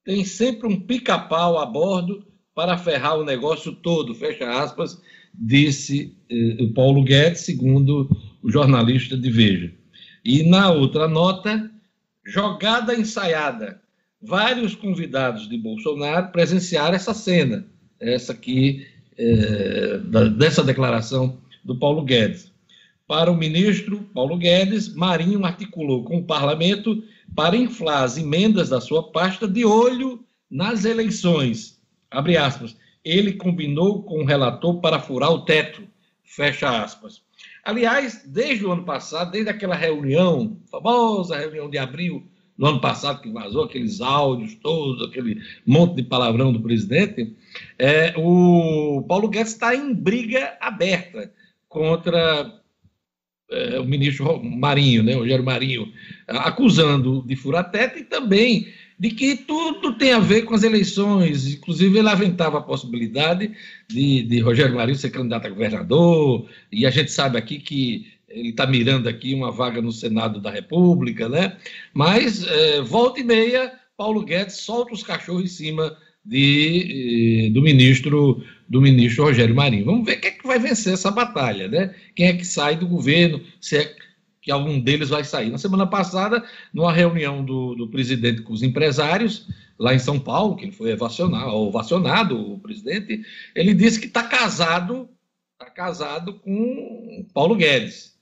Tem sempre um pica-pau a bordo para ferrar o negócio todo, fecha aspas, disse eh, o Paulo Guedes, segundo o jornalista de Veja. E na outra nota, jogada ensaiada. Vários convidados de Bolsonaro presenciaram essa cena, essa aqui, da, dessa declaração do Paulo Guedes. Para o ministro Paulo Guedes, Marinho articulou com o parlamento para inflar as emendas da sua pasta de olho nas eleições. Abre aspas. Ele combinou com o relator para furar o teto. Fecha aspas. Aliás, desde o ano passado, desde aquela reunião, famosa reunião de abril no ano passado, que vazou aqueles áudios todos, aquele monte de palavrão do presidente, é, o Paulo Guedes está em briga aberta contra é, o ministro Marinho, né, Rogério Marinho, acusando de furateta e também de que tudo tem a ver com as eleições. Inclusive, ele aventava a possibilidade de, de Rogério Marinho ser candidato a governador, e a gente sabe aqui que ele está mirando aqui uma vaga no Senado da República, né? Mas, é, volta e meia, Paulo Guedes solta os cachorros em cima de, eh, do ministro do ministro Rogério Marinho. Vamos ver quem é que vai vencer essa batalha, né? Quem é que sai do governo, se é que algum deles vai sair. Na semana passada, numa reunião do, do presidente com os empresários, lá em São Paulo, que ele foi ovacionado, ovacionado o presidente, ele disse que está casado, está casado com Paulo Guedes.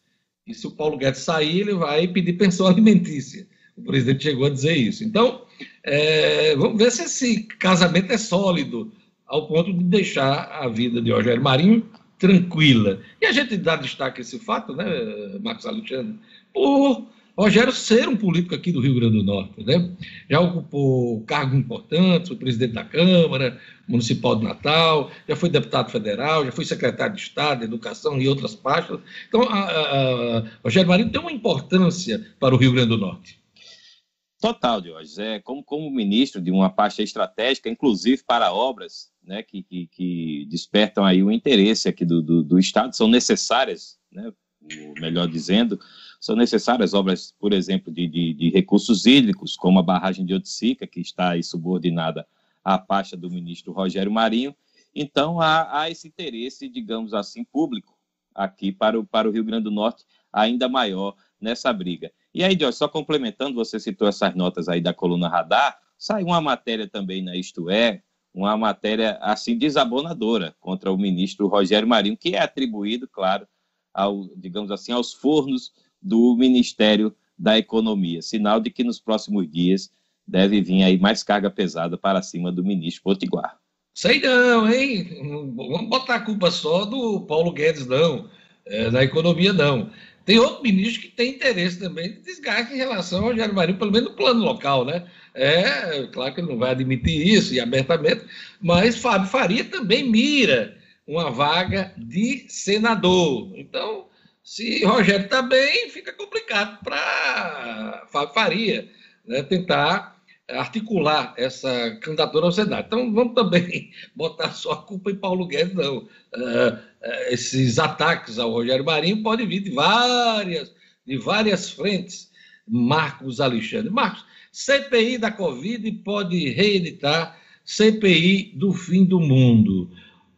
E se o Paulo Guedes sair, ele vai pedir pensão alimentícia. O presidente chegou a dizer isso. Então, é, vamos ver se esse casamento é sólido ao ponto de deixar a vida de Rogério Marinho tranquila. E a gente dá destaque a esse fato, né, Marcos Alexandre, por Rogério ser um político aqui do Rio Grande do Norte, né? Já ocupou cargo importante, foi presidente da Câmara Municipal de Natal, já foi deputado federal, já foi secretário de Estado, de Educação e outras pastas. Então, a, a, a Rogério Marinho tem uma importância para o Rio Grande do Norte. Total, Diógenes. É, como, como ministro de uma pasta estratégica, inclusive para obras né, que, que, que despertam aí o interesse aqui do, do, do Estado, são necessárias, né, melhor dizendo, são necessárias obras, por exemplo, de, de, de, recursos hídricos, como a barragem de Oticica, que está aí subordinada à pasta do ministro Rogério Marinho. Então, há, há esse interesse, digamos assim, público aqui para o, para o Rio Grande do Norte ainda maior nessa briga. E aí, Jorge, só complementando, você citou essas notas aí da coluna Radar, saiu uma matéria também na Isto É, uma matéria assim desabonadora contra o ministro Rogério Marinho, que é atribuído, claro, ao, digamos assim, aos fornos do Ministério da Economia. Sinal de que nos próximos dias deve vir aí mais carga pesada para cima do ministro Potiguar. Sei não, hein? Vamos botar a culpa só do Paulo Guedes, não. É, da economia, não. Tem outro ministro que tem interesse também de desgaste em relação ao Rogério Marinho, pelo menos no plano local, né? É, claro que ele não vai admitir isso e abertamente, mas Fábio Faria também mira uma vaga de senador. Então, se Rogério está bem, fica complicado para Fábio Faria né, tentar articular essa candidatura ao Senado. Então, vamos também botar só a culpa em Paulo Guedes, não. Uh, esses ataques ao Rogério Marinho podem vir de várias, de várias frentes. Marcos Alexandre. Marcos, CPI da Covid pode reeditar CPI do fim do mundo.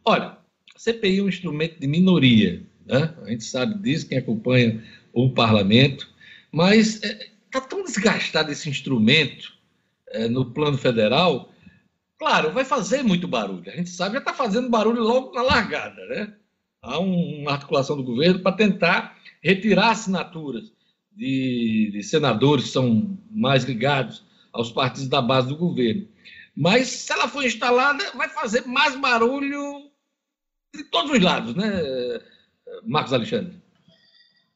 Olha, CPI é um instrumento de minoria, né? A gente sabe disso, quem acompanha o parlamento, mas está é, tá tão desgastado esse instrumento é, no plano federal, claro, vai fazer muito barulho. A gente sabe, já está fazendo barulho logo na largada, né? Há um, uma articulação do governo para tentar retirar assinaturas de, de senadores que são mais ligados aos partidos da base do governo. Mas se ela for instalada, vai fazer mais barulho de todos os lados, né, Marcos Alexandre?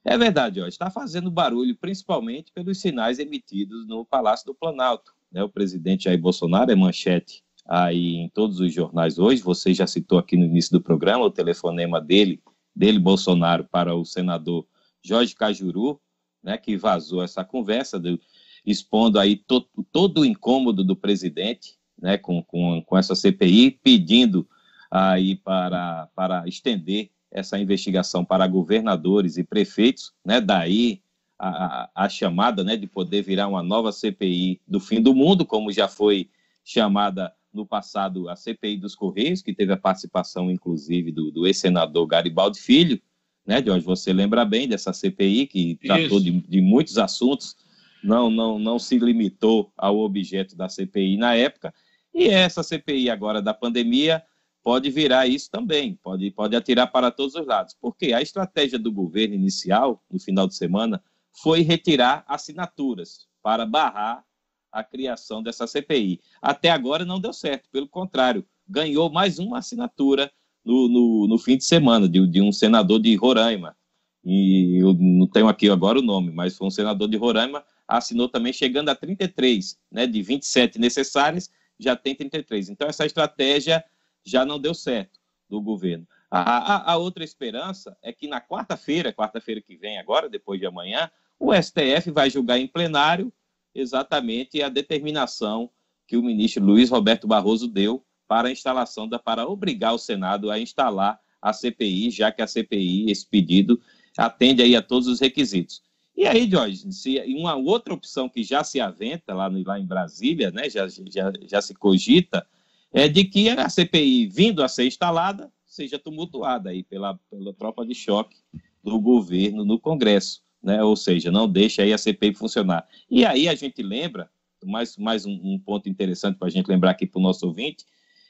É verdade, ó, está fazendo barulho principalmente pelos sinais emitidos no Palácio do Planalto. Né? O presidente Jair Bolsonaro é manchete aí em todos os jornais hoje. Você já citou aqui no início do programa o telefonema dele, dele Bolsonaro para o senador Jorge Cajuru, né, que vazou essa conversa, do, expondo aí to, todo o incômodo do presidente, né, com, com, com essa CPI, pedindo aí para, para estender essa investigação para governadores e prefeitos, né, daí a, a, chamada né, de poder virar uma nova CPI do fim do mundo, como já foi chamada no passado a CPI dos Correios, que teve a participação, inclusive, do, do ex-senador Garibaldi Filho, né, Jorge? Você lembra bem dessa CPI que tratou de, de, muitos assuntos, não, não, não se limitou ao objeto da CPI na época, e essa CPI agora da pandemia pode virar isso também, pode, pode atirar para todos os lados, porque a estratégia do governo inicial, no final de semana, foi retirar assinaturas para barrar a criação dessa CPI. Até agora não deu certo, pelo contrário, ganhou mais uma assinatura no, no, no fim de semana, de, de, um senador de Roraima. E eu não tenho aqui agora o nome, mas foi um senador de Roraima, assinou também, chegando a 33, né, de 27 necessárias, já tem 33. Então, essa estratégia já não deu certo do governo. A, a, a outra esperança é que na quarta-feira, quarta-feira que vem agora, depois de amanhã, o STF vai julgar em plenário exatamente a determinação que o ministro Luiz Roberto Barroso deu para a instalação da para obrigar o Senado a instalar a CPI, já que a CPI, esse pedido, atende aí a todos os requisitos. E aí, Jorge, se, uma outra opção que já se aventa lá, no, lá em Brasília, né, já, já, já se cogita, é de que a CPI, vindo a ser instalada, seja tumultuada aí pela, pela tropa de choque do governo no Congresso né? ou seja, não deixa aí a CPI funcionar. E aí a gente lembra, mais, mais um, um ponto interessante para a gente lembrar aqui para o nosso ouvinte,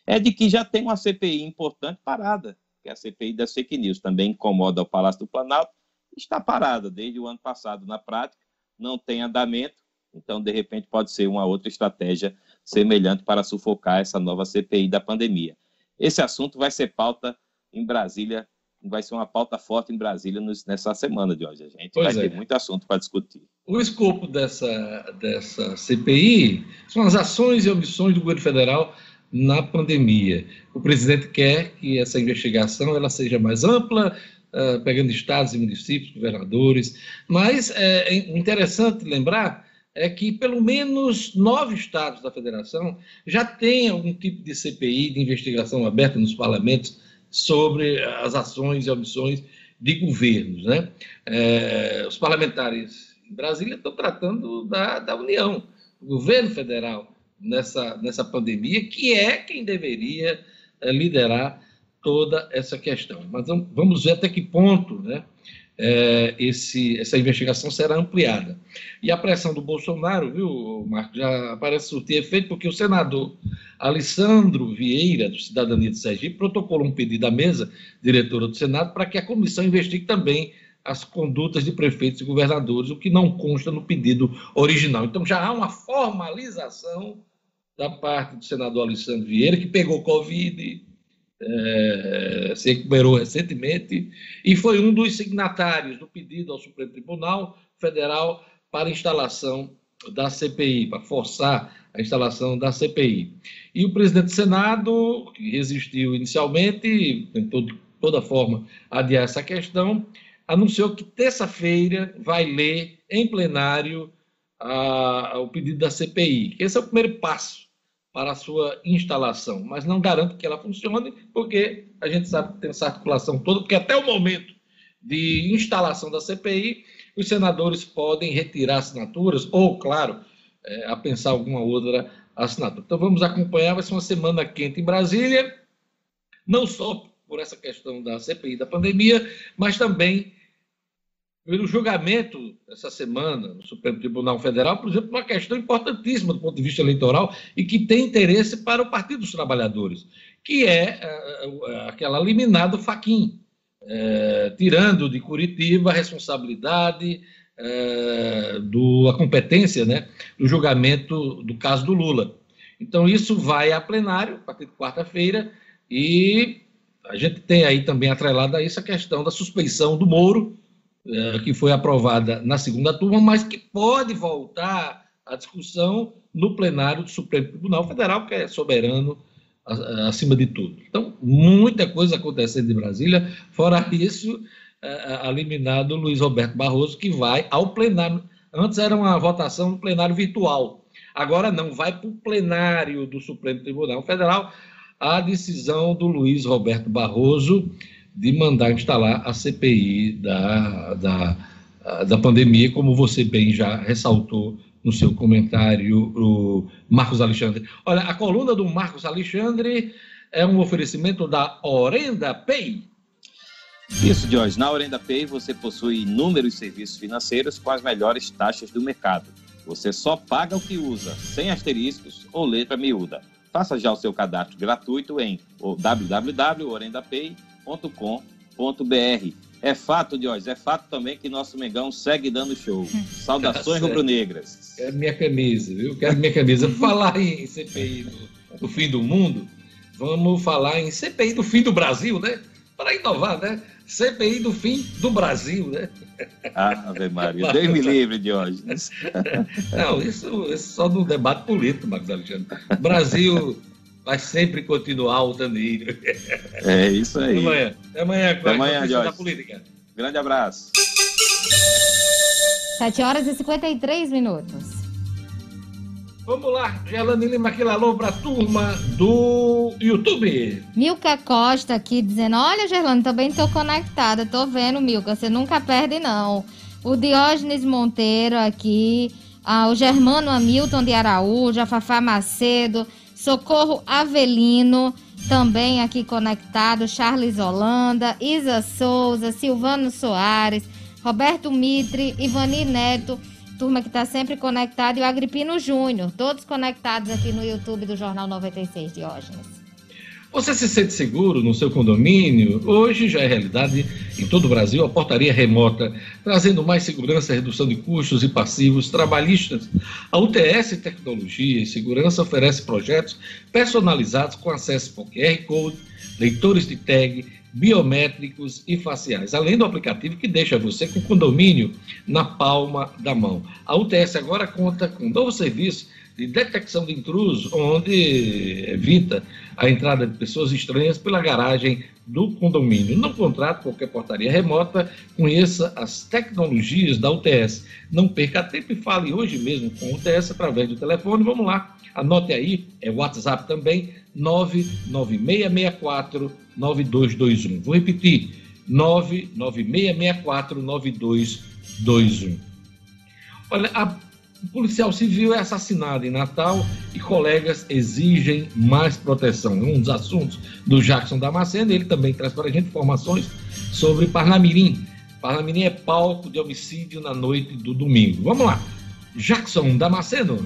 é de que já tem uma CPI importante parada, que é a CPI das fake news, também incomoda o Palácio do Planalto, está parada desde o ano passado na prática, não tem andamento, então de repente pode ser uma outra estratégia semelhante para sufocar essa nova CPI da pandemia. Esse assunto vai ser pauta em Brasília vai ser uma pauta forte em Brasília nessa semana de hoje. A gente pois vai é. ter muito assunto para discutir. O escopo dessa, dessa CPI são as ações e omissões do governo federal na pandemia. O presidente quer que essa investigação ela seja mais ampla, uh, pegando estados e municípios, governadores, mas é, é interessante lembrar é que pelo menos nove estados da federação já têm algum tipo de CPI, de investigação aberta nos parlamentos sobre as ações e omissões de governos. Né? É, os parlamentares em Brasília estão tratando da, da União, o governo federal, nessa, nessa pandemia, que é quem deveria é, liderar toda essa questão. Mas vamos ver até que ponto né, é, esse, essa investigação será ampliada. E a pressão do Bolsonaro, viu, Marco, já parece surtir efeito, porque o senador Alessandro Vieira, do Cidadania de Sergipe, protocolou um pedido à mesa diretora do Senado para que a comissão investigue também as condutas de prefeitos e governadores, o que não consta no pedido original. Então já há uma formalização da parte do senador Alessandro Vieira, que pegou Covid, é, se recuperou recentemente, e foi um dos signatários do pedido ao Supremo Tribunal Federal para instalação da CPI, para forçar a instalação da CPI. E o presidente do Senado, que resistiu inicialmente, tentou de toda forma adiar essa questão, anunciou que terça-feira vai ler em plenário a, a, o pedido da CPI. Esse é o primeiro passo para a sua instalação, mas não garanto que ela funcione, porque a gente sabe que tem essa articulação toda, porque até o momento de instalação da CPI, os senadores podem retirar assinaturas, ou, claro, é, a pensar alguma outra assinatura. Então vamos acompanhar, vai ser uma semana quente em Brasília, não só por essa questão da CPI da pandemia, mas também pelo julgamento essa semana no Supremo Tribunal Federal, por exemplo, uma questão importantíssima do ponto de vista eleitoral e que tem interesse para o Partido dos Trabalhadores, que é uh, aquela liminar do Faquim, tirando de Curitiba a responsabilidade uh, do a competência, né, do julgamento do caso do Lula. Então isso vai a plenário a partir de quarta-feira e a gente tem aí também atrelada a isso a questão da suspeição do Moro é, que foi aprovada na segunda turma, mas que pode voltar à discussão no plenário do Supremo Tribunal Federal, que é soberano acima de tudo. Então, muita coisa acontecendo em Brasília, fora isso, a liminar do Luiz Roberto Barroso, que vai ao plenário. Antes era uma votação no plenário virtual, agora não, vai para o plenário do Supremo Tribunal Federal a decisão do Luiz Roberto Barroso de mandar instalar a CPI da, da, da pandemia, como você bem já ressaltou no seu comentário, o Marcos Alexandre. Olha, a coluna do Marcos Alexandre é um oferecimento da Orenda Pay. Isso, Jorge. Na Orenda Pay você possui inúmeros serviços financeiros com as melhores taxas do mercado. Você só paga o que usa, sem asteriscos ou letra miúda. Faça já o seu cadastro gratuito em www.orendapay.com www.mengão.com.br. É fato, Diógenes, é fato também que nosso Mengão segue dando show. Saudações tá rubro-negras. Quero minha camisa, viu? Quero minha camisa. falar em CPI do, do fim do mundo, vamos falar em CPI do fim do Brasil, né? Para inovar, né? CPI do fim do Brasil, né? Ah, Ave Maria, Deus me livre, Diógenes. Não, isso, isso só no debate político, Marcos Alexandre. Brasil vai sempre continuar altaneiro. É isso aí. Até amanhã. Até amanhã, Até amanhã, Jorge. da política. Grande abraço. 7 horas e 53 minutos. Vamos lá, Gerlane Lima Quilalô para a turma do YouTube. Milka Costa aqui dizendo: Olha, Gerlane, também estou conectada, tô vendo, Milka, você nunca perde, não. O Diógenes Monteiro aqui, ah, o Germano Hamilton de Araújo, a Fafá Macedo, Socorro Avelino, também aqui conectado, Charles Holanda, Isa Souza, Silvano Soares, Roberto Mitre, Ivani Neto, turma que está sempre conectada, e o Agripino Júnior, todos conectados aqui no YouTube do Jornal 96 Diógenes. Você se sente seguro no seu condomínio? Hoje já é realidade em todo o Brasil a portaria remota, trazendo mais segurança, redução de custos e passivos trabalhistas. A UTS Tecnologia e Segurança oferece projetos personalizados com acesso por QR Code, leitores de tag, biométricos e faciais, além do aplicativo que deixa você com o condomínio na palma da mão. A UTS agora conta com um novo serviço de detecção de intrusos, onde evita a entrada de pessoas estranhas pela garagem do condomínio. Não contrate qualquer portaria remota, conheça as tecnologias da UTS. Não perca tempo e fale hoje mesmo com a UTS através do telefone. Vamos lá, anote aí, é WhatsApp também, 99664 9221. Vou repetir, 99664 9221. Olha, a um policial civil é assassinado em Natal e colegas exigem mais proteção. Um dos assuntos do Jackson Damasceno, ele também traz para a gente informações sobre Parnamirim. Parnamirim é palco de homicídio na noite do domingo. Vamos lá. Jackson Damasceno.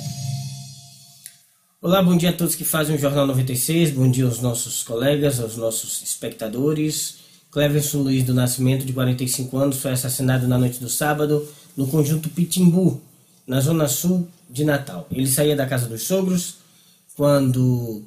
Olá, bom dia a todos que fazem o Jornal 96, bom dia aos nossos colegas, aos nossos espectadores. Cleverson Luiz do Nascimento, de 45 anos, foi assassinado na noite do sábado no conjunto Pitimbu, na zona sul de Natal. Ele saía da casa dos sogros quando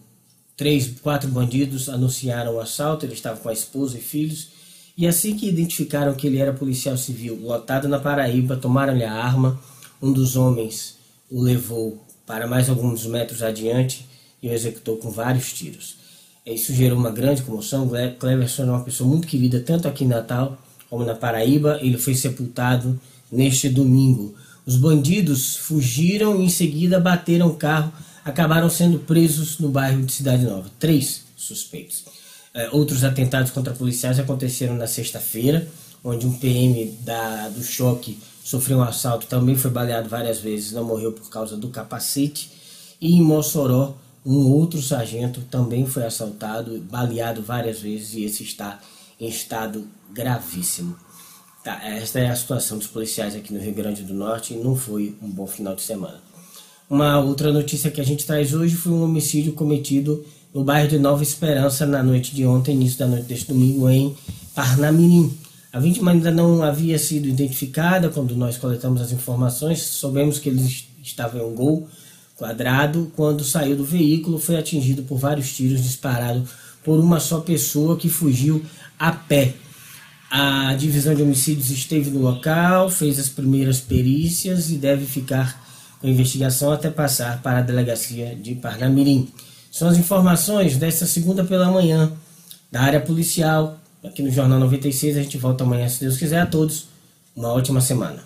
três, quatro bandidos anunciaram o assalto, ele estava com a esposa e filhos, e assim que identificaram que ele era policial civil, lotado na Paraíba, tomaram-lhe a arma, um dos homens o levou para mais alguns metros adiante e o executou com vários tiros. Isso gerou uma grande comoção. Cleverson é uma pessoa muito querida tanto aqui em Natal como na Paraíba. Ele foi sepultado neste domingo. Os bandidos fugiram e em seguida bateram o carro, acabaram sendo presos no bairro de Cidade Nova. Três suspeitos. É, outros atentados contra policiais aconteceram na sexta-feira, onde um PM da, do choque sofreu um assalto, também foi baleado várias vezes, não morreu por causa do capacete. E em Mossoró, um outro sargento também foi assaltado, baleado várias vezes e esse está em estado gravíssimo. Tá, esta é a situação dos policiais aqui no Rio Grande do Norte e não foi um bom final de semana. Uma outra notícia que a gente traz hoje foi um homicídio cometido no bairro de Nova Esperança na noite de ontem, início da noite deste domingo, em Parnamirim. A vítima ainda não havia sido identificada quando nós coletamos as informações. Soubemos que ele estava em um gol quadrado. Quando saiu do veículo, foi atingido por vários tiros disparados por uma só pessoa que fugiu a pé. A divisão de homicídios esteve no local, fez as primeiras perícias e deve ficar com a investigação até passar para a delegacia de Parnamirim. São as informações desta segunda pela manhã da área policial aqui no Jornal 96. A gente volta amanhã, se Deus quiser. A todos, uma ótima semana.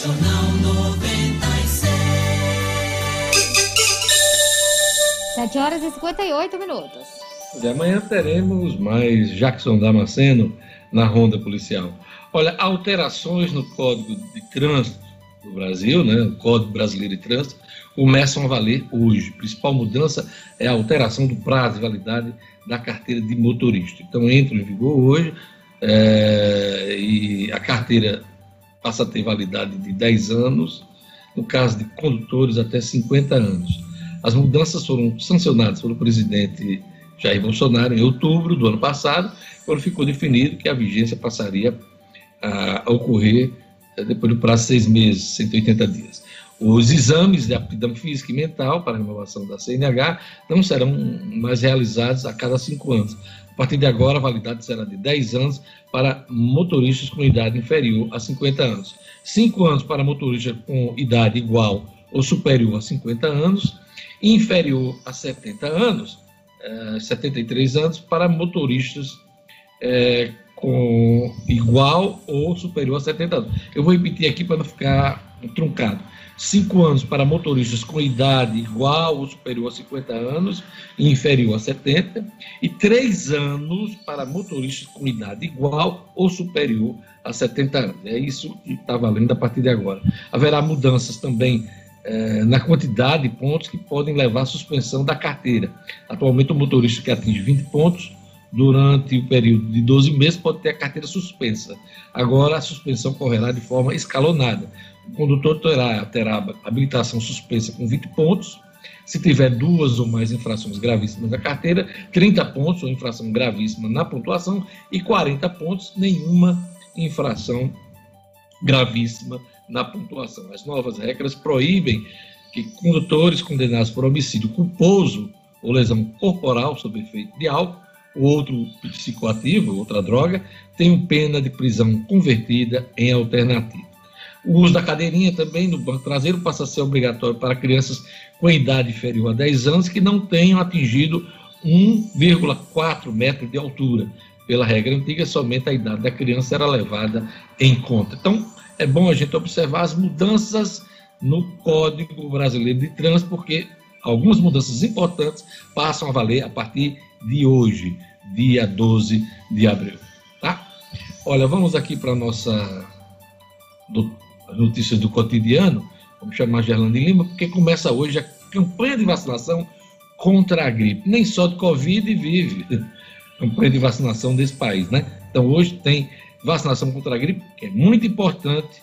Jornal 96. 7 horas e 58 minutos. E amanhã teremos mais Jackson Damasceno na ronda policial. Olha, alterações no Código de Trânsito do Brasil, né, o Código Brasileiro de Trânsito, começam a valer hoje. A principal mudança é a alteração do prazo de validade da carteira de motorista. Então, entra em vigor hoje é, e a carteira passa a ter validade de 10 anos, no caso de condutores até 50 anos. As mudanças foram sancionadas pelo presidente Jair Bolsonaro em outubro do ano passado, quando ficou definido que a vigência passaria a ocorrer é, depois do prazo de seis meses, 180 dias. Os exames de aptidão física e mental para renovação da CNH não serão mais realizados a cada cinco anos. A partir de agora, a validade será de 10 anos para motoristas com idade inferior a 50 anos, 5 anos para motoristas com idade igual ou superior a 50 anos, inferior a 70 anos, eh, 73 anos, para motoristas eh, com igual ou superior a 70 anos. Eu vou repetir aqui para não ficar truncado. 5 anos para motoristas com idade igual ou superior a 50 anos e inferior a 70, e 3 anos para motoristas com idade igual ou superior a 70 anos. É isso que está valendo a partir de agora. Haverá mudanças também eh, na quantidade de pontos que podem levar à suspensão da carteira. Atualmente, o motorista que atinge 20 pontos durante o período de 12 meses pode ter a carteira suspensa. Agora, a suspensão correrá de forma escalonada. O condutor terá, terá habilitação suspensa com 20 pontos. Se tiver duas ou mais infrações gravíssimas na carteira, 30 pontos ou infração gravíssima na pontuação e 40 pontos, nenhuma infração gravíssima na pontuação. As novas regras proíbem que condutores condenados por homicídio culposo ou lesão corporal sob efeito de álcool o outro psicoativo, outra droga, tem pena de prisão convertida em alternativa. O uso da cadeirinha também no banco traseiro passa a ser obrigatório para crianças com idade inferior a 10 anos que não tenham atingido 1,4 metro de altura. Pela regra antiga, somente a idade da criança era levada em conta. Então, é bom a gente observar as mudanças no Código Brasileiro de Trânsito, porque algumas mudanças importantes passam a valer a partir de hoje, dia 12 de abril. Tá? Olha, vamos aqui para a nossa do, notícia do cotidiano. Vamos chamar Gerlane Lima, porque começa hoje a campanha de vacinação contra a gripe. Nem só de Covid vive campanha de vacinação desse país, né? Então hoje tem vacinação contra a gripe, que é muito importante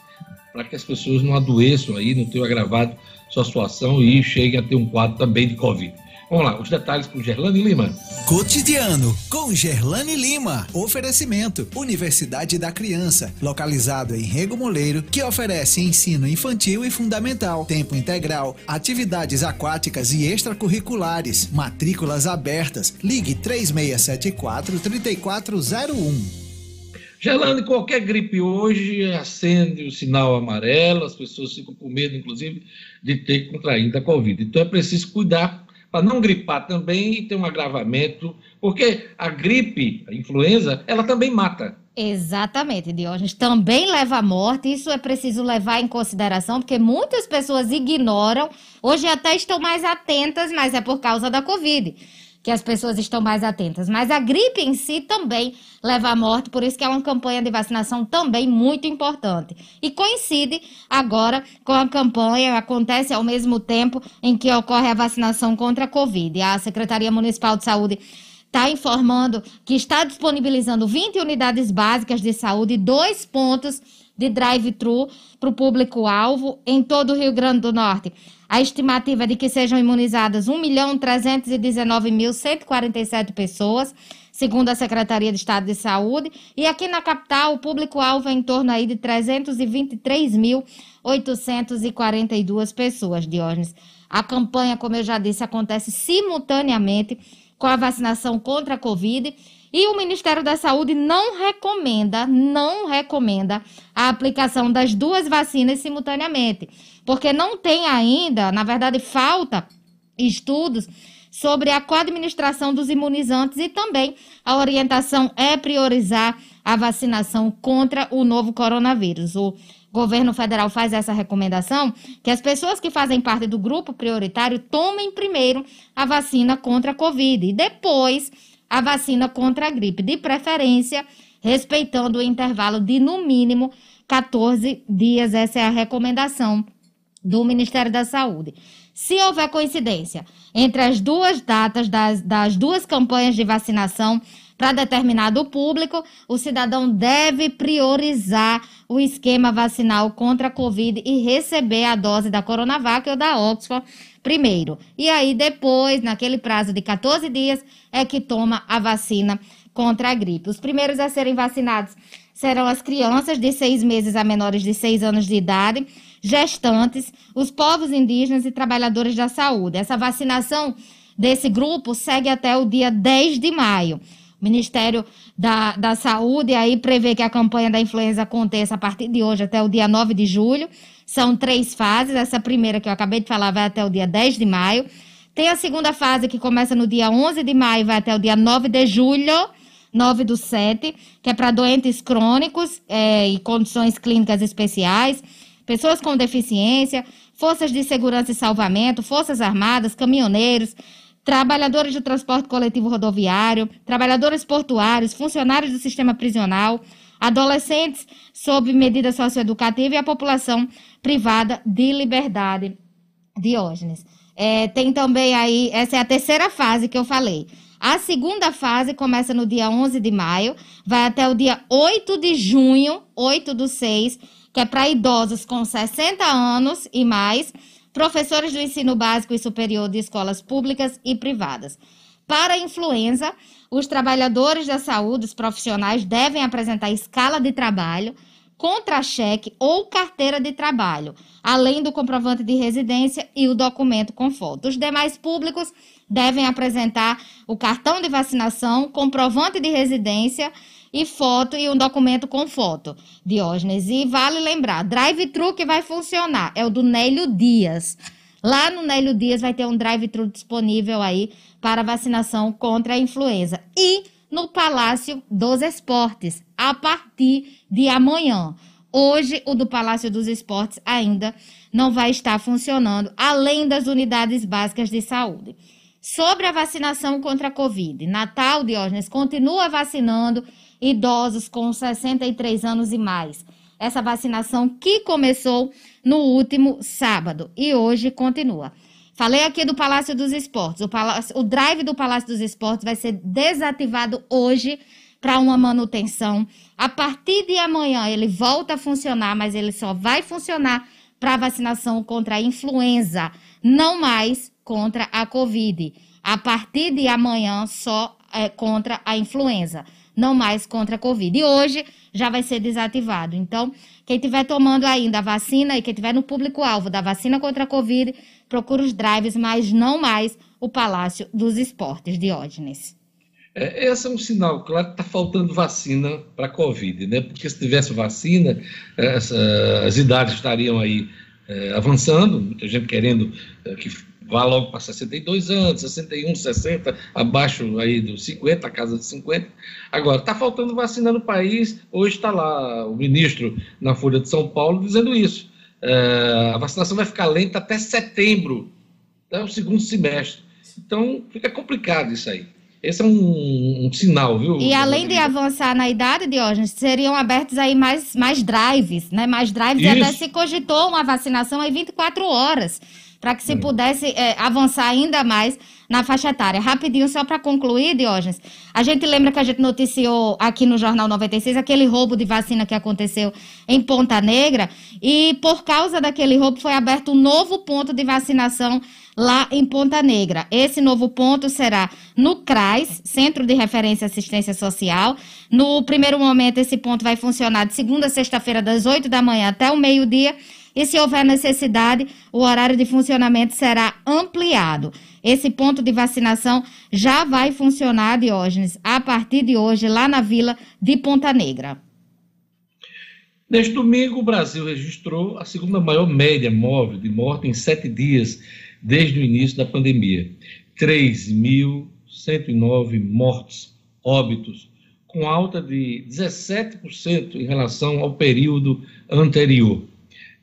para que as pessoas não adoeçam aí, não tenham agravado sua situação e cheguem a ter um quadro também de Covid. Vamos lá, os detalhes com Gerlane Lima. Cotidiano com Gerlane Lima. Oferecimento: Universidade da Criança, localizado em Rego Moleiro, que oferece ensino infantil e fundamental, tempo integral, atividades aquáticas e extracurriculares, matrículas abertas. Ligue 3674 3401. Gelando, qualquer gripe hoje acende o sinal amarelo, as pessoas ficam com medo, inclusive, de ter contraído a Covid. Então é preciso cuidar para não gripar também ter um agravamento, porque a gripe, a influenza, ela também mata. Exatamente, Diógenes. Também leva à morte, isso é preciso levar em consideração, porque muitas pessoas ignoram, hoje até estão mais atentas, mas é por causa da Covid que as pessoas estão mais atentas. Mas a gripe em si também leva à morte, por isso que é uma campanha de vacinação também muito importante. E coincide agora com a campanha, acontece ao mesmo tempo em que ocorre a vacinação contra a Covid. A Secretaria Municipal de Saúde está informando que está disponibilizando 20 unidades básicas de saúde e dois pontos de drive-thru para o público-alvo em todo o Rio Grande do Norte. A estimativa é de que sejam imunizadas 1.319.147 pessoas, segundo a Secretaria de Estado de Saúde, e aqui na capital o público-alvo é em torno aí de 323.842 pessoas, Diógenes. A campanha, como eu já disse, acontece simultaneamente com a vacinação contra a Covid e o Ministério da Saúde não recomenda, não recomenda a aplicação das duas vacinas simultaneamente, porque não tem ainda, na verdade, falta estudos sobre a co-administração dos imunizantes e também a orientação é priorizar a vacinação contra o novo coronavírus. O governo federal faz essa recomendação que as pessoas que fazem parte do grupo prioritário tomem primeiro a vacina contra a Covid e depois a vacina contra a gripe, de preferência respeitando o intervalo de no mínimo 14 dias. Essa é a recomendação do Ministério da Saúde. Se houver coincidência entre as duas datas das, das duas campanhas de vacinação para determinado público, o cidadão deve priorizar o esquema vacinal contra a Covid e receber a dose da Coronavac ou da Oxford primeiro. E aí, depois, naquele prazo de 14 dias, é que toma a vacina contra a gripe. Os primeiros a serem vacinados serão as crianças de seis meses a menores de seis anos de idade, gestantes, os povos indígenas e trabalhadores da saúde. Essa vacinação desse grupo segue até o dia 10 de maio. O Ministério da, da Saúde aí prevê que a campanha da influenza aconteça a partir de hoje até o dia 9 de julho. São três fases. Essa primeira que eu acabei de falar vai até o dia 10 de maio. Tem a segunda fase que começa no dia 11 de maio e vai até o dia 9 de julho. 9 do 7, que é para doentes crônicos é, e condições clínicas especiais, pessoas com deficiência, forças de segurança e salvamento, forças armadas, caminhoneiros, trabalhadores do transporte coletivo rodoviário, trabalhadores portuários, funcionários do sistema prisional, adolescentes sob medida socioeducativa e a população privada de liberdade. Diógenes. É, tem também aí, essa é a terceira fase que eu falei. A segunda fase começa no dia 11 de maio, vai até o dia 8 de junho, 8 do 6, que é para idosos com 60 anos e mais, professores do ensino básico e superior de escolas públicas e privadas. Para a influenza, os trabalhadores da saúde, os profissionais, devem apresentar escala de trabalho, contra-cheque ou carteira de trabalho, além do comprovante de residência e o documento com foto. Os demais públicos devem apresentar o cartão de vacinação, comprovante de residência e foto e um documento com foto, Diógenes. E vale lembrar, drive-thru que vai funcionar é o do Nélio Dias. Lá no Nélio Dias vai ter um drive-thru disponível aí para vacinação contra a influenza. E no Palácio dos Esportes, a partir de amanhã. Hoje, o do Palácio dos Esportes ainda não vai estar funcionando, além das unidades básicas de saúde. Sobre a vacinação contra a Covid, Natal, Diógenes, continua vacinando idosos com 63 anos e mais. Essa vacinação que começou no último sábado e hoje continua. Falei aqui do Palácio dos Esportes. O, Palácio, o drive do Palácio dos Esportes vai ser desativado hoje para uma manutenção. A partir de amanhã ele volta a funcionar, mas ele só vai funcionar para vacinação contra a influenza, não mais contra a Covid. A partir de amanhã, só é, contra a influenza, não mais contra a Covid. E hoje já vai ser desativado. Então, quem estiver tomando ainda a vacina e quem estiver no público-alvo da vacina contra a Covid, procura os drives, mas não mais o Palácio dos Esportes, Diógenes. É, esse é um sinal, claro que está faltando vacina para a Covid, né? Porque se tivesse vacina, essa, as idades estariam aí é, avançando, muita gente querendo é, que vá logo para 62 anos, 61, 60, abaixo aí dos 50, a casa de 50. Agora, está faltando vacina no país, hoje está lá o ministro na Folha de São Paulo dizendo isso. É, a vacinação vai ficar lenta até setembro, é o segundo semestre. Então, fica complicado isso aí. Esse é um, um, sinal, viu? E além de avançar na idade, Diógenes, seriam abertos aí mais, mais drives, né? Mais drives Isso. e até se cogitou uma vacinação aí 24 horas, para que se pudesse é, avançar ainda mais na faixa etária. Rapidinho, só para concluir, Diógenes, a gente lembra que a gente noticiou aqui no Jornal 96 aquele roubo de vacina que aconteceu em Ponta Negra, e por causa daquele roubo foi aberto um novo ponto de vacinação lá em Ponta Negra. Esse novo ponto será no CRAS, Centro de Referência e Assistência Social. No primeiro momento, esse ponto vai funcionar de segunda a sexta-feira, das 8 da manhã até o meio-dia. E se houver necessidade, o horário de funcionamento será ampliado. Esse ponto de vacinação já vai funcionar, Diógenes, a partir de hoje, lá na vila de Ponta Negra. Neste domingo, o Brasil registrou a segunda maior média móvel de morte em sete dias desde o início da pandemia. 3.109 mortes, óbitos, com alta de 17% em relação ao período anterior.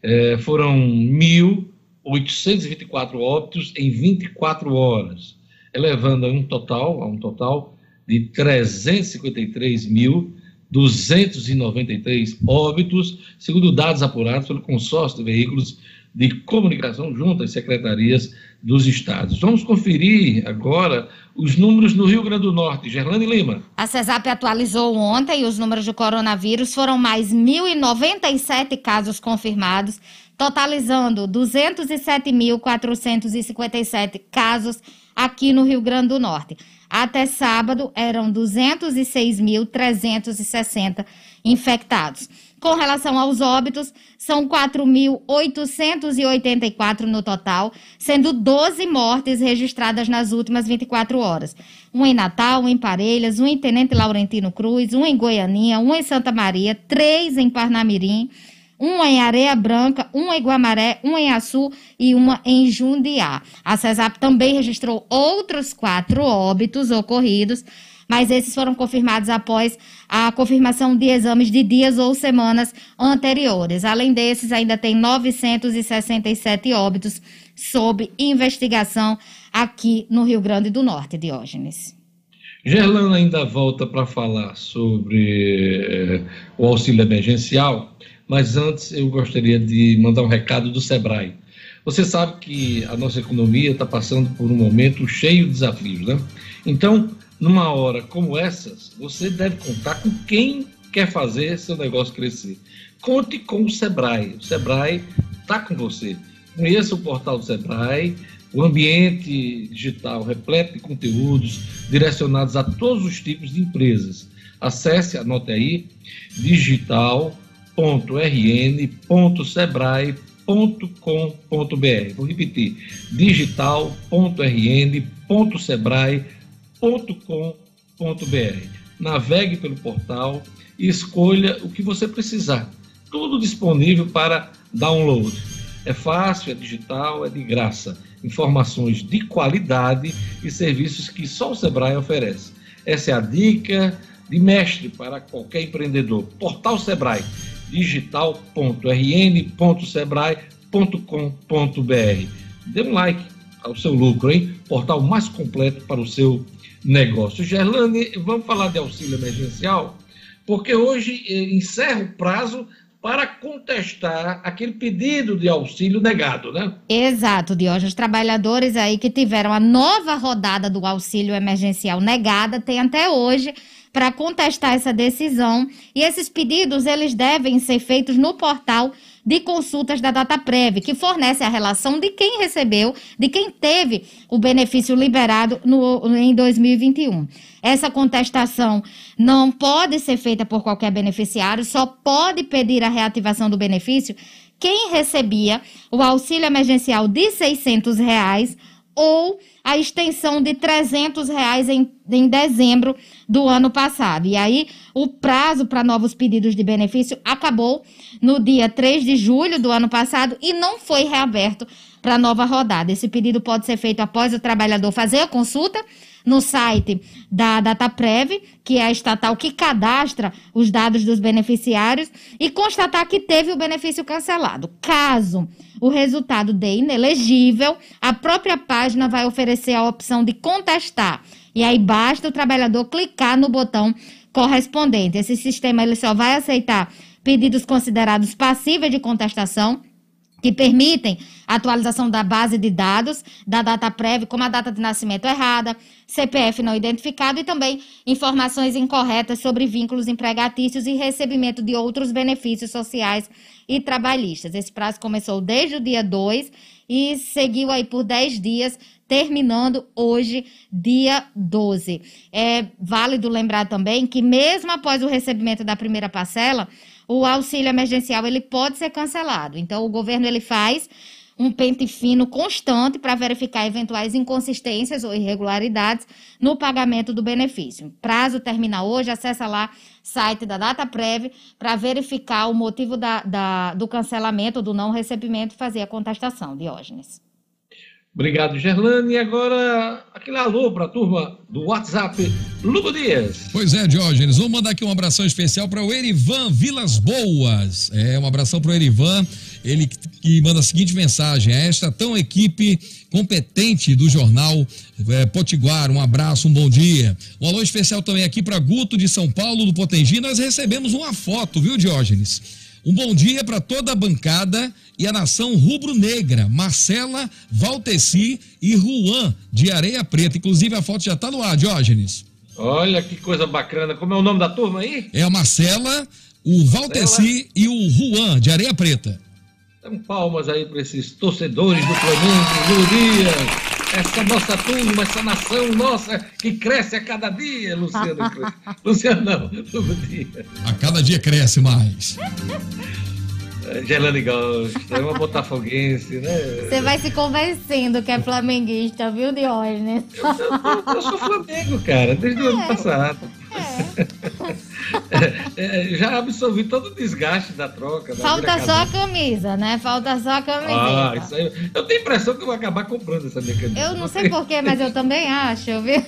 É, foram 1.824 óbitos em 24 horas, elevando a um total, a um total de 353.293 óbitos, segundo dados apurados pelo consórcio de veículos de comunicação junto às secretarias dos estados. Vamos conferir agora os números no Rio Grande do Norte. Gerlane Lima. A CESAP atualizou ontem os números de coronavírus. Foram mais 1.097 casos confirmados, totalizando 207.457 casos aqui no Rio Grande do Norte. Até sábado eram 206.360 infectados. Com relação aos óbitos, são 4.884 no total, sendo 12 mortes registradas nas últimas 24 horas. Um em Natal, um em Parelhas, um em Tenente Laurentino Cruz, um em Goianinha, um em Santa Maria, três em Parnamirim, um em Areia Branca, um em Guamaré, um em Açu e uma em Jundiá. A CESAP também registrou outros quatro óbitos ocorridos mas esses foram confirmados após a confirmação de exames de dias ou semanas anteriores. Além desses, ainda tem 967 óbitos sob investigação aqui no Rio Grande do Norte, Diógenes. Gerlana ainda volta para falar sobre eh, o auxílio emergencial, mas antes eu gostaria de mandar um recado do Sebrae. Você sabe que a nossa economia está passando por um momento cheio de desafios, né? Então, numa hora como essas, você deve contar com quem quer fazer seu negócio crescer. Conte com o Sebrae. O Sebrae está com você. Conheça o portal do Sebrae, o ambiente digital repleto de conteúdos direcionados a todos os tipos de empresas. Acesse, anote aí, digital.rn.sebrae.com.br. Vou repetir, digital.rn.sebrae.com.br. navegue pelo portal e escolha o que você precisar. Tudo disponível para download. É fácil, é digital, é de graça. Informações de qualidade e serviços que só o Sebrae oferece. Essa é a dica de mestre para qualquer empreendedor. Portal Sebrae, digital.rn.sebrae.com.br. Dê um like ao seu lucro, hein? Portal mais completo para o seu negócio. Gerlane, vamos falar de auxílio emergencial, porque hoje eh, encerra o prazo para contestar aquele pedido de auxílio negado, né? Exato, Diogo. Os trabalhadores aí que tiveram a nova rodada do auxílio emergencial negada têm até hoje para contestar essa decisão e esses pedidos eles devem ser feitos no portal de consultas da DataPrev, que fornece a relação de quem recebeu, de quem teve o benefício liberado no, em 2021. Essa contestação não pode ser feita por qualquer beneficiário, só pode pedir a reativação do benefício quem recebia o auxílio emergencial de 600 reais ou a extensão de 300 reais em, em dezembro do ano passado. E aí, o prazo para novos pedidos de benefício acabou no dia 3 de julho do ano passado e não foi reaberto para nova rodada. Esse pedido pode ser feito após o trabalhador fazer a consulta no site da DataPrev, que é a estatal que cadastra os dados dos beneficiários, e constatar que teve o benefício cancelado. Caso o resultado dê inelegível, a própria página vai oferecer a opção de contestar. E aí basta o trabalhador clicar no botão correspondente. Esse sistema ele só vai aceitar pedidos considerados passíveis de contestação que permitem a atualização da base de dados da data prévia, como a data de nascimento errada, CPF não identificado e também informações incorretas sobre vínculos empregatícios e recebimento de outros benefícios sociais e trabalhistas. Esse prazo começou desde o dia 2 e seguiu aí por 10 dias, terminando hoje, dia 12. É válido lembrar também que mesmo após o recebimento da primeira parcela, o auxílio emergencial ele pode ser cancelado. Então o governo ele faz um pente fino constante para verificar eventuais inconsistências ou irregularidades no pagamento do benefício. Prazo termina hoje, acessa lá site da DataPrev para verificar o motivo da, da, do cancelamento, do não recebimento e fazer a contestação, Diógenes. Obrigado, Gerlane. E agora, aquele alô para a turma do WhatsApp, Lugo Dias. Pois é, Diógenes. Vamos mandar aqui um abração especial para o Erivan Vilas Boas. É, um abração para o Erivan. Ele que manda a seguinte mensagem: a esta tão equipe competente do jornal é, Potiguar, um abraço, um bom dia. Um alô especial também aqui para Guto de São Paulo, do Potengi. Nós recebemos uma foto, viu, Diógenes? Um bom dia para toda a bancada e a nação rubro-negra, Marcela, Valteci e Juan, de Areia Preta. Inclusive, a foto já está no ar, Diógenes. Olha que coisa bacana. Como é o nome da turma aí? É a Marcela, o Valteci e o Juan, de Areia Preta. Dão palmas aí para esses torcedores do Flamengo, Dias essa nossa turma, essa nação nossa que cresce a cada dia, Luciano. Luciano, não, todo dia. A cada dia cresce mais. Gelane gosta, é uma botafoguense, né? Você vai se convencendo que é flamenguista, viu, Diógenes? Eu, eu, eu, sou Flamengo, cara, desde é. o ano passado. É. É, já absorvi todo o desgaste da troca. Da Falta só a camisa, né? Falta só a camisa. Ah, isso aí. Eu tenho a impressão que eu vou acabar comprando essa minha camisa. Eu não sei porquê, mas eu também acho, viu?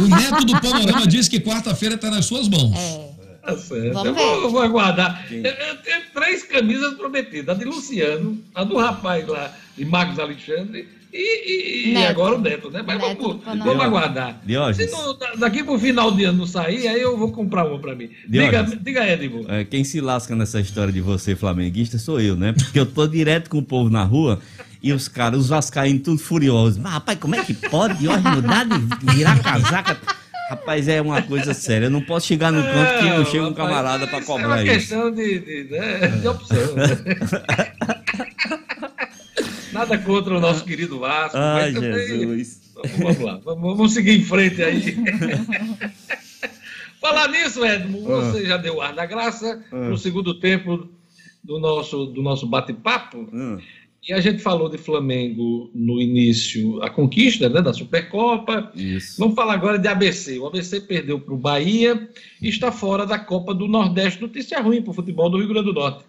O neto do Panorama disse que quarta-feira está nas suas mãos. É. Tá certo. Eu vou, eu vou, aguardar. Eu, eu, tenho três camisas prometidas: a de Luciano, a do rapaz lá, de Marcos Alexandre, e, e, e agora o Neto, né? Mas Neto, vamos, vamos aguardar. Diógenes. Se não, daqui pro final de ano não sair, aí eu vou comprar uma para mim. Diga, diga Edibo. É, quem se lasca nessa história de você flamenguista sou eu, né? Porque eu tô direto com o povo na rua. E os caras, os vascaínos, tudo furiosos. Mas, rapaz, como é que pode Diógenes mudar de virar casaca? Rapaz, é uma coisa séria. Eu não posso chegar no canto que não chega um camarada para cobrar isso. É uma questão de, de, né, de opção. Nada contra o nosso querido Vasco. Ai, Jesus. Vamos lá, vamos, seguir em frente aí. Falar nisso, Edmo, ah. você já deu ar da graça ah. no segundo tempo do nosso, do nosso bate-papo. E a gente falou de Flamengo no início, a conquista né, da Supercopa. Isso. Vamos falar agora de ABC. O ABC perdeu para o Bahia e está fora da Copa do Nordeste. Notícia ruim para o futebol do Rio Grande do Norte.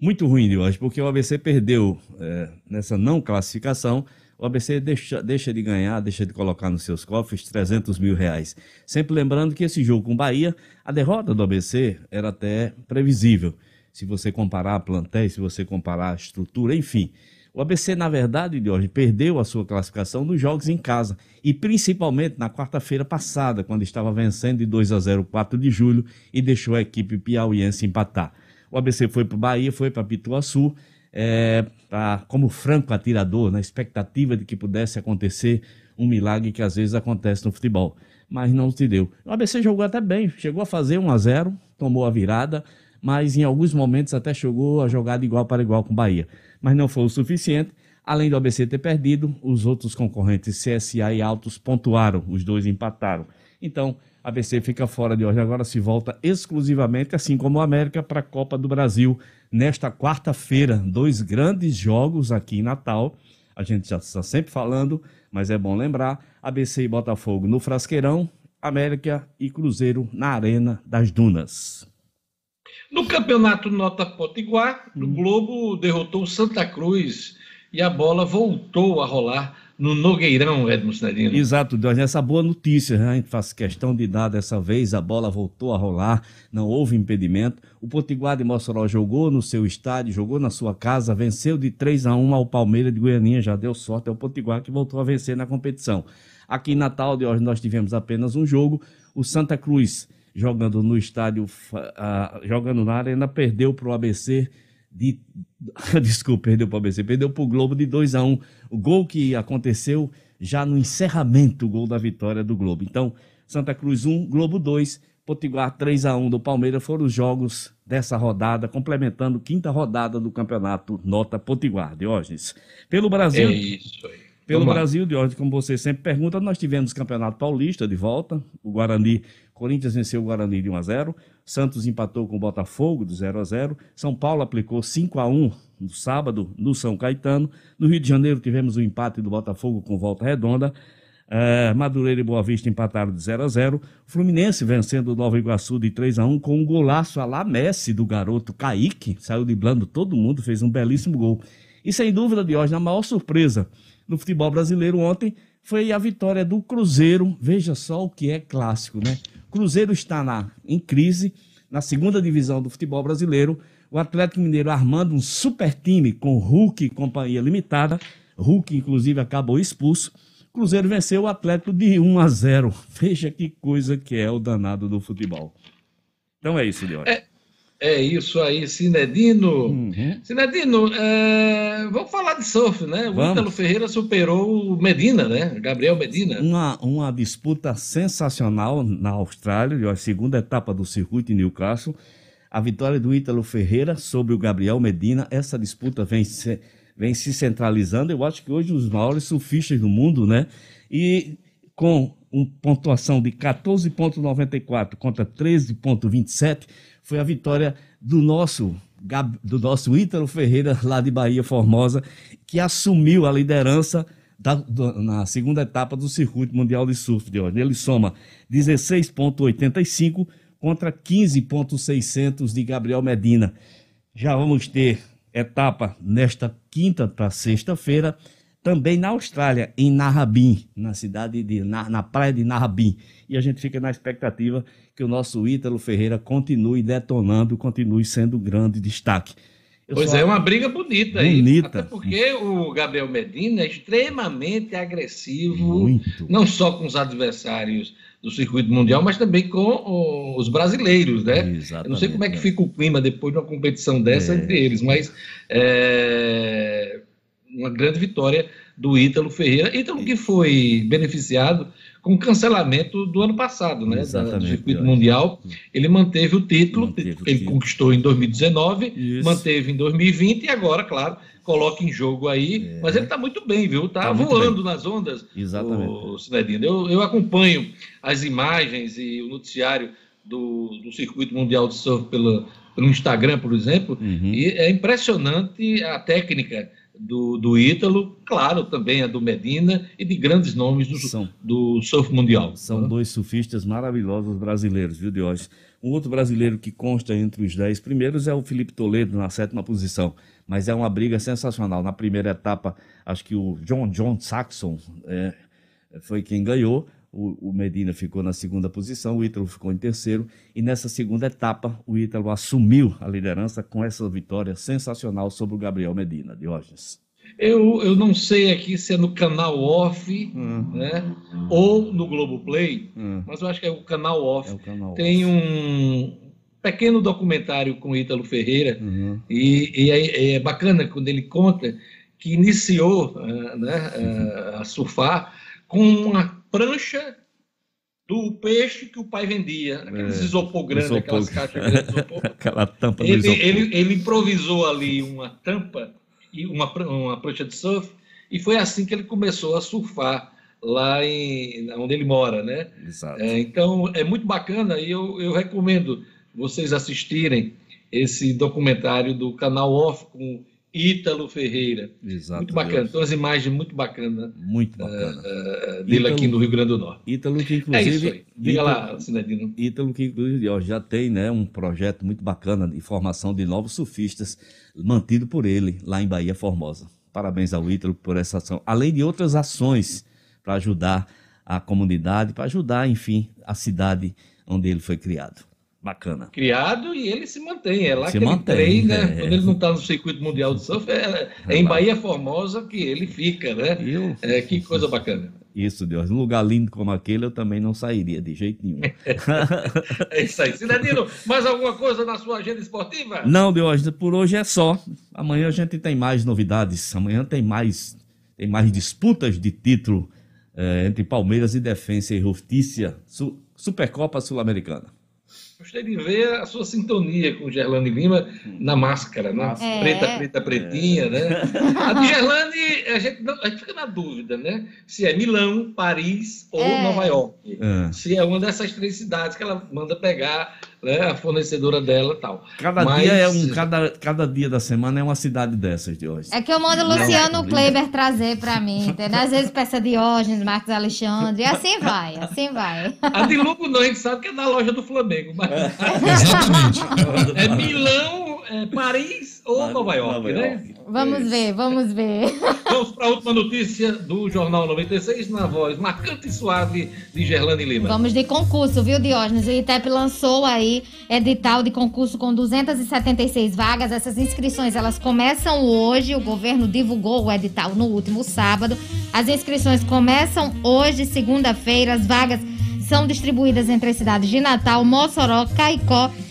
Muito ruim hoje, porque o ABC perdeu é, nessa não classificação. O ABC deixa, deixa de ganhar, deixa de colocar nos seus cofres 300 mil reais. Sempre lembrando que esse jogo com o Bahia, a derrota do ABC era até previsível. Se você comparar plantéis, se você comparar a estrutura, enfim. O ABC, na verdade, de hoje, perdeu a sua classificação nos jogos em casa. E principalmente na quarta-feira passada, quando estava vencendo de 2 a 0 4 de julho e deixou a equipe piauiense empatar. O ABC foi para o Bahia, foi para Pituaçu, é, pra, como franco atirador, na expectativa de que pudesse acontecer um milagre que às vezes acontece no futebol. Mas não se deu. O ABC jogou até bem, chegou a fazer 1 a 0 tomou a virada, mas em alguns momentos até chegou a jogar de igual para igual com o Bahia. Mas não foi o suficiente. Além do ABC ter perdido, os outros concorrentes CSA e Altos pontuaram, os dois empataram. Então, ABC fica fora de hoje, agora se volta exclusivamente, assim como o América, para a Copa do Brasil nesta quarta-feira. Dois grandes jogos aqui em Natal. A gente já está sempre falando, mas é bom lembrar: ABC e Botafogo no Frasqueirão, América e Cruzeiro na Arena das Dunas. No campeonato Nota Potiguar, o Globo derrotou o Santa Cruz e a bola voltou a rolar no Nogueirão, Edmo Cinedino. Exato, Deus, essa boa notícia, né? a gente faz questão de dar dessa vez, a bola voltou a rolar, não houve impedimento. O Potiguar de Mossoró jogou no seu estádio, jogou na sua casa, venceu de 3 a 1 ao Palmeiras de Goianinha, já deu sorte, é o Potiguar que voltou a vencer na competição. Aqui em Natal de hoje nós tivemos apenas um jogo, o Santa Cruz jogando no estádio, uh, jogando na arena, perdeu para o ABC de. Desculpa, perdeu para o ABC, perdeu para o Globo de 2 a 1 um. O gol que aconteceu já no encerramento, o gol da vitória do Globo. Então, Santa Cruz 1, Globo 2, Potiguar 3 a 1 do Palmeiras foram os jogos dessa rodada, complementando quinta rodada do campeonato Nota Potiguar, Diógenes. Pelo Brasil. É isso aí. Pelo Brasil, Diógenes, como você sempre pergunta, nós tivemos Campeonato Paulista de volta. O Guarani, Corinthians venceu o Guarani de 1 a 0 Santos empatou com o Botafogo de 0 a 0 São Paulo aplicou 5 a 1 no sábado no São Caetano. No Rio de Janeiro tivemos o empate do Botafogo com volta redonda. É, Madureira e Boa Vista empataram de 0 a 0 Fluminense vencendo o Nova Iguaçu de 3 a 1 com um golaço a lá Messi do garoto Kaique. Saiu driblando todo mundo, fez um belíssimo gol. E sem dúvida de hoje, a maior surpresa no futebol brasileiro ontem foi a vitória do Cruzeiro. Veja só o que é clássico, né? Cruzeiro está na, em crise na segunda divisão do futebol brasileiro. O Atlético Mineiro armando um super time com Hulk e companhia limitada. Hulk, inclusive, acabou expulso. Cruzeiro venceu o Atlético de 1 a 0. Veja que coisa que é o danado do futebol. Então é isso, Leone. É, é isso aí, Cinedino. Uhum. Cinedino, é, vamos falar de surf, né? O vamos. Ítalo Ferreira superou o Medina, né? Gabriel Medina. Uma, uma disputa sensacional na Austrália, a segunda etapa do circuito em Newcastle. A vitória do Ítalo Ferreira sobre o Gabriel Medina. Essa disputa vem se, vem se centralizando. Eu acho que hoje os maiores surfistas do mundo, né? E com uma pontuação de 14,94 contra 13,27 foi a vitória do nosso do nosso Ítalo Ferreira, lá de Bahia Formosa, que assumiu a liderança da, do, na segunda etapa do Circuito Mundial de Surf de hoje. Ele soma 16,85 contra 15,600 de Gabriel Medina. Já vamos ter etapa nesta quinta para sexta-feira também na Austrália, em Narrabin, na cidade de na, na praia de Narrabin. E a gente fica na expectativa que o nosso Ítalo Ferreira continue detonando, continue sendo grande destaque. Eu pois é, uma briga bonita, bonita. aí. Até porque o Gabriel Medina é extremamente agressivo, Muito. não só com os adversários do circuito mundial, mas também com os brasileiros, né? Exatamente, Eu não sei como é que fica o clima depois de uma competição dessa é. entre eles, mas é, uma grande vitória do Ítalo Ferreira. Ítalo que foi beneficiado com o cancelamento do ano passado, né? Exatamente, do circuito mundial. Ele manteve o título, manteve o ele título. conquistou em 2019, Isso. manteve em 2020 e agora, claro, coloca em jogo aí. É. Mas ele está muito bem, viu? Está tá voando nas ondas, Exatamente. o Cinedino. Eu, eu acompanho as imagens e o noticiário do, do circuito mundial de surf pelo, pelo Instagram, por exemplo, uhum. e é impressionante a técnica do, do Ítalo, claro, também a do Medina e de grandes nomes do, São. do surf mundial. São dois surfistas maravilhosos brasileiros, viu, Diógenes? Um outro brasileiro que consta entre os dez primeiros é o Felipe Toledo, na sétima posição. Mas é uma briga sensacional. Na primeira etapa, acho que o John John Saxon é, foi quem ganhou. O, o Medina ficou na segunda posição, o Ítalo ficou em terceiro. E nessa segunda etapa, o Ítalo assumiu a liderança com essa vitória sensacional sobre o Gabriel Medina, Diógenes. Eu, eu não sei aqui se é no canal off, né? Ou no Globoplay, mas eu acho que é o canal off. É o canal Tem um pequeno documentário com Ítalo Ferreira, Uhum. e, e é, é bacana quando ele conta que iniciou ah, né, ah, a surfar com uma prancha do peixe que o pai vendia, aqueles É, isopor grande, isopor. aquelas caixas grandes de isopor. Aquela tampa do Ele, isopor. ele, ele improvisou ali uma tampa e uma, uma prancha de surf, e foi assim que ele começou a surfar lá em, onde ele mora, né? Exato. É, então é muito bacana e eu, eu recomendo vocês assistirem esse documentário do canal Off com Ítalo Ferreira. Exato, muito bacana, Diógenes. então as imagens muito bacanas Muito bacana. eh, dele aqui Ítalo- no Rio Grande do Norte. Ítalo que É inclusive... isso aí. Diga Ítalo- lá, Cinedino. Ítalo que inclusive ó, já tem né, um projeto muito bacana de formação de novos surfistas, mantido por ele lá em Bahia Formosa. Parabéns ao Ítalo por essa ação, além de outras ações para ajudar a comunidade, para ajudar, enfim, a cidade onde ele foi criado. Bacana. criado e ele se mantém. É lá Se que mantém, ele treina. é. Quando ele não está no circuito mundial de surf, é, é em Bahia Formosa que ele fica, né? É, que coisa bacana. Isso, Deus. Num lugar lindo como aquele, eu também não sairia de jeito nenhum. É isso aí. Cidadino, mais alguma coisa na sua agenda esportiva? Não, Diógenes, por hoje é só. Amanhã a gente tem mais novidades. Amanhã tem mais, tem mais disputas de título eh, entre Palmeiras e Defensa e Justiça, Su- Supercopa Sul-Americana. Gostei de ver a sua sintonia com Gerlane Lima na máscara, né? É. Preta, preta, pretinha, né? A de Gerlane, a gente, não- a gente fica na dúvida, né? Se é Milão, Paris ou É. Nova York. É. Se é uma dessas três cidades que ela manda pegar, né? A fornecedora dela e tal. Cada Mas- dia é um, cada, cada dia da semana é uma cidade dessas, Diógenes. É que eu mando o Luciano Kleber trazer pra mim, entendeu? Às vezes peça Diógenes, Marcos Alexandre, e assim vai, assim vai. A de Lugo não, a gente sabe que é da loja do Flamengo. Mas... Exatamente. É Milão, é Paris ou Nova York, Nova né? York. Vamos ver, vamos ver. Vamos para a última notícia do Jornal 96, na voz marcante e suave de Gerlane Lima. Vamos de concurso, viu, Diógenes? O ITEP lançou aí edital de concurso com 276 vagas. Essas inscrições, elas começam hoje. O governo divulgou o edital no último sábado. As inscrições começam hoje, segunda-feira. As vagas são distribuídas entre as cidades de Natal, Mossoró, Caicó e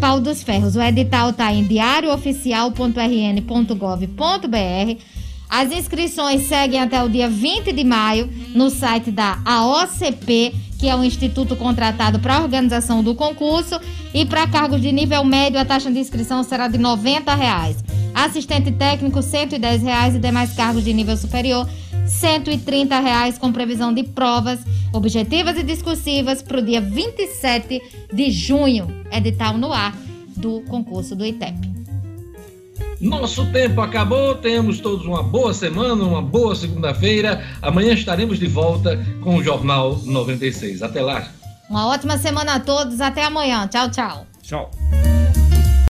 Pau dos Ferros. O edital está em diariooficial.rn.gov.br. As inscrições seguem até o dia 20 de maio no site da AOCP, que é o instituto contratado para a organização do concurso. E para cargos de nível médio, a taxa de inscrição será de 90 reais. Assistente técnico, 110 reais e demais cargos de nível superior, 130 reais com previsão de provas objetivas e discursivas para o dia 27 de junho. Edital no ar do concurso do ITEP. Nosso tempo acabou, tenhamos todos uma boa semana, uma boa segunda-feira. Amanhã estaremos de volta com o Jornal 96. Até lá. Uma ótima semana a todos. Até amanhã. Tchau, tchau. Tchau.